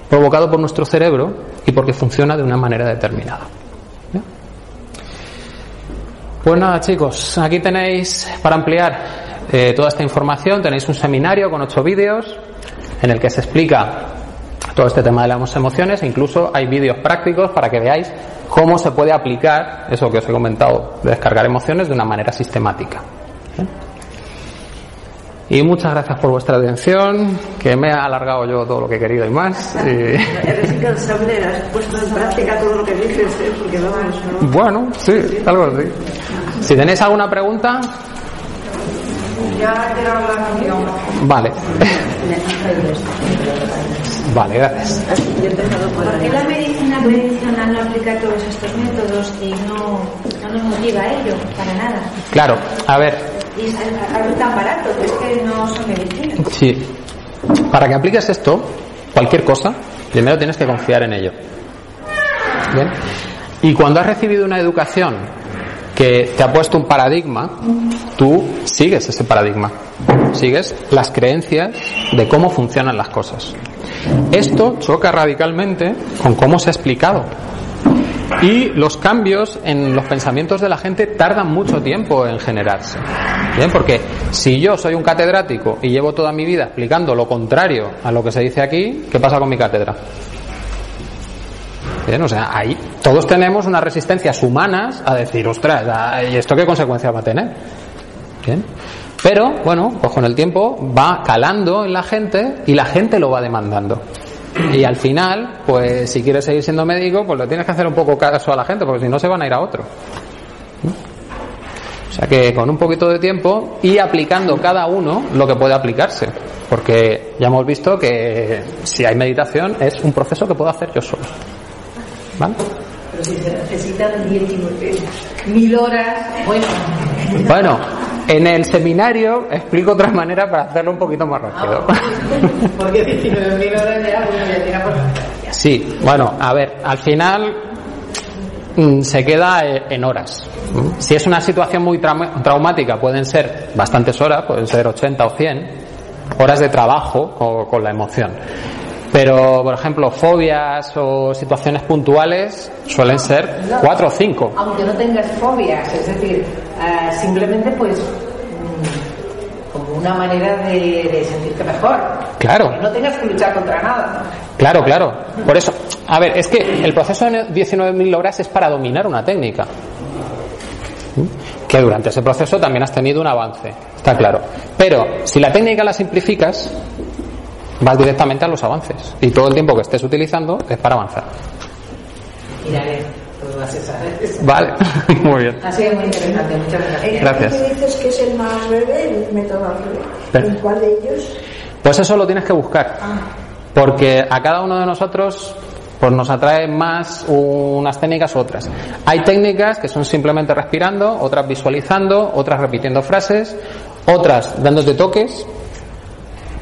provocado por nuestro cerebro y porque funciona de una manera determinada. Pues nada chicos, aquí tenéis para ampliar eh, toda esta información, tenéis un seminario con ocho vídeos en el que se explica todo este tema de las emociones e incluso hay vídeos prácticos para que veáis cómo se puede aplicar eso que os he comentado de descargar emociones de una manera sistemática. Y muchas gracias por vuestra atención, que me ha alargado yo todo lo que he querido y más. Y... Eres incansable, has puesto en práctica todo lo que dices, ¿eh? porque vamos, ¿no? Bueno, sí, algo así. Si tenéis alguna pregunta. Ya quiero hablar contigo. Vale. Vale, gracias. ¿Por qué la medicina tradicional no aplica todos estos métodos y no, no nos motiva a ello? Para nada. Claro, a ver, Y tan barato, es que no son medicinas. Sí. Para que apliques esto, cualquier cosa, primero tienes que confiar en ello. Y cuando has recibido una educación que te ha puesto un paradigma, tú sigues ese paradigma. Sigues las creencias de cómo funcionan las cosas. Esto choca radicalmente con cómo se ha explicado. Y los cambios en los pensamientos de la gente tardan mucho tiempo en generarse. Bien, porque si yo soy un catedrático y llevo toda mi vida explicando lo contrario a lo que se dice aquí, ¿qué pasa con mi cátedra? Bien, o sea, ahí todos tenemos unas resistencias humanas a decir, ostras, ¿y esto qué consecuencias va a tener? Bien. Pero, bueno, pues con el tiempo va calando en la gente y la gente lo va demandando. Y al final, pues si quieres seguir siendo médico, pues lo tienes que hacer un poco caso a la gente, porque si no se van a ir a otro. O sea que con un poquito de tiempo y aplicando cada uno lo que puede aplicarse. Porque ya hemos visto que si hay meditación es un proceso que puedo hacer yo solo. ¿Vale? Pero si se necesitan 10.000 horas, bueno. Bueno, en el seminario explico otras maneras para hacerlo un poquito más rápido. Porque 19.000 horas ya, bueno, ya tira por Sí, bueno, a ver, al final mm, se queda eh, en horas. ¿Mm? Si es una situación muy traumática, pueden ser bastantes horas, pueden ser 80 o 100 horas de trabajo con la emoción. Pero, por ejemplo, fobias o situaciones puntuales suelen ser 4 o 5. Aunque no tengas fobias, es decir, ah, simplemente pues mm, como una manera de, de sentirte mejor. Claro. Que no tengas que luchar contra nada. Claro, claro. Por eso, a ver, es que el proceso de 19.000 horas es para dominar una técnica. Que durante ese proceso también has tenido un avance, está claro. Pero si la técnica la simplificas, vas directamente a los avances. Y todo el tiempo que estés utilizando es para avanzar. Miraré todas esas. Vale, muy bien. Ha sido muy interesante, muchas gracias. Gracias. ¿Qué dices que es el más breve, el método ¿En cuál de ellos? Pues eso lo tienes que buscar. Porque a cada uno de nosotros pues nos atrae más unas técnicas u otras. Hay técnicas que son simplemente respirando, otras visualizando, otras repitiendo frases, otras dándote toques,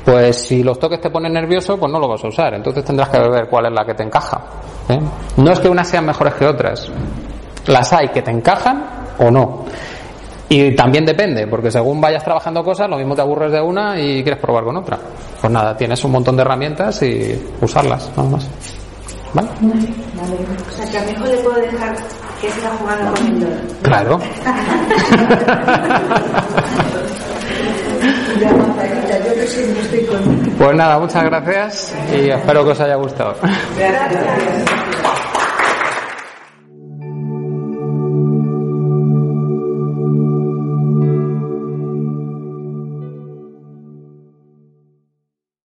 Pues si los toques te ponen nervioso, pues no lo vas a usar. Entonces tendrás que ver cuál es la que te encaja. ¿eh? No es que unas sean mejores que otras. Las hay que te encajan o no. Y también depende, porque según vayas trabajando cosas, lo mismo te aburres de una y quieres probar con otra. Pues nada, tienes un montón de herramientas y usarlas, nada más. ¿Vale? O sea, que a mi hijo le puedo dejar que siga jugando con el. Claro. Pues nada, muchas gracias y espero que os haya gustado.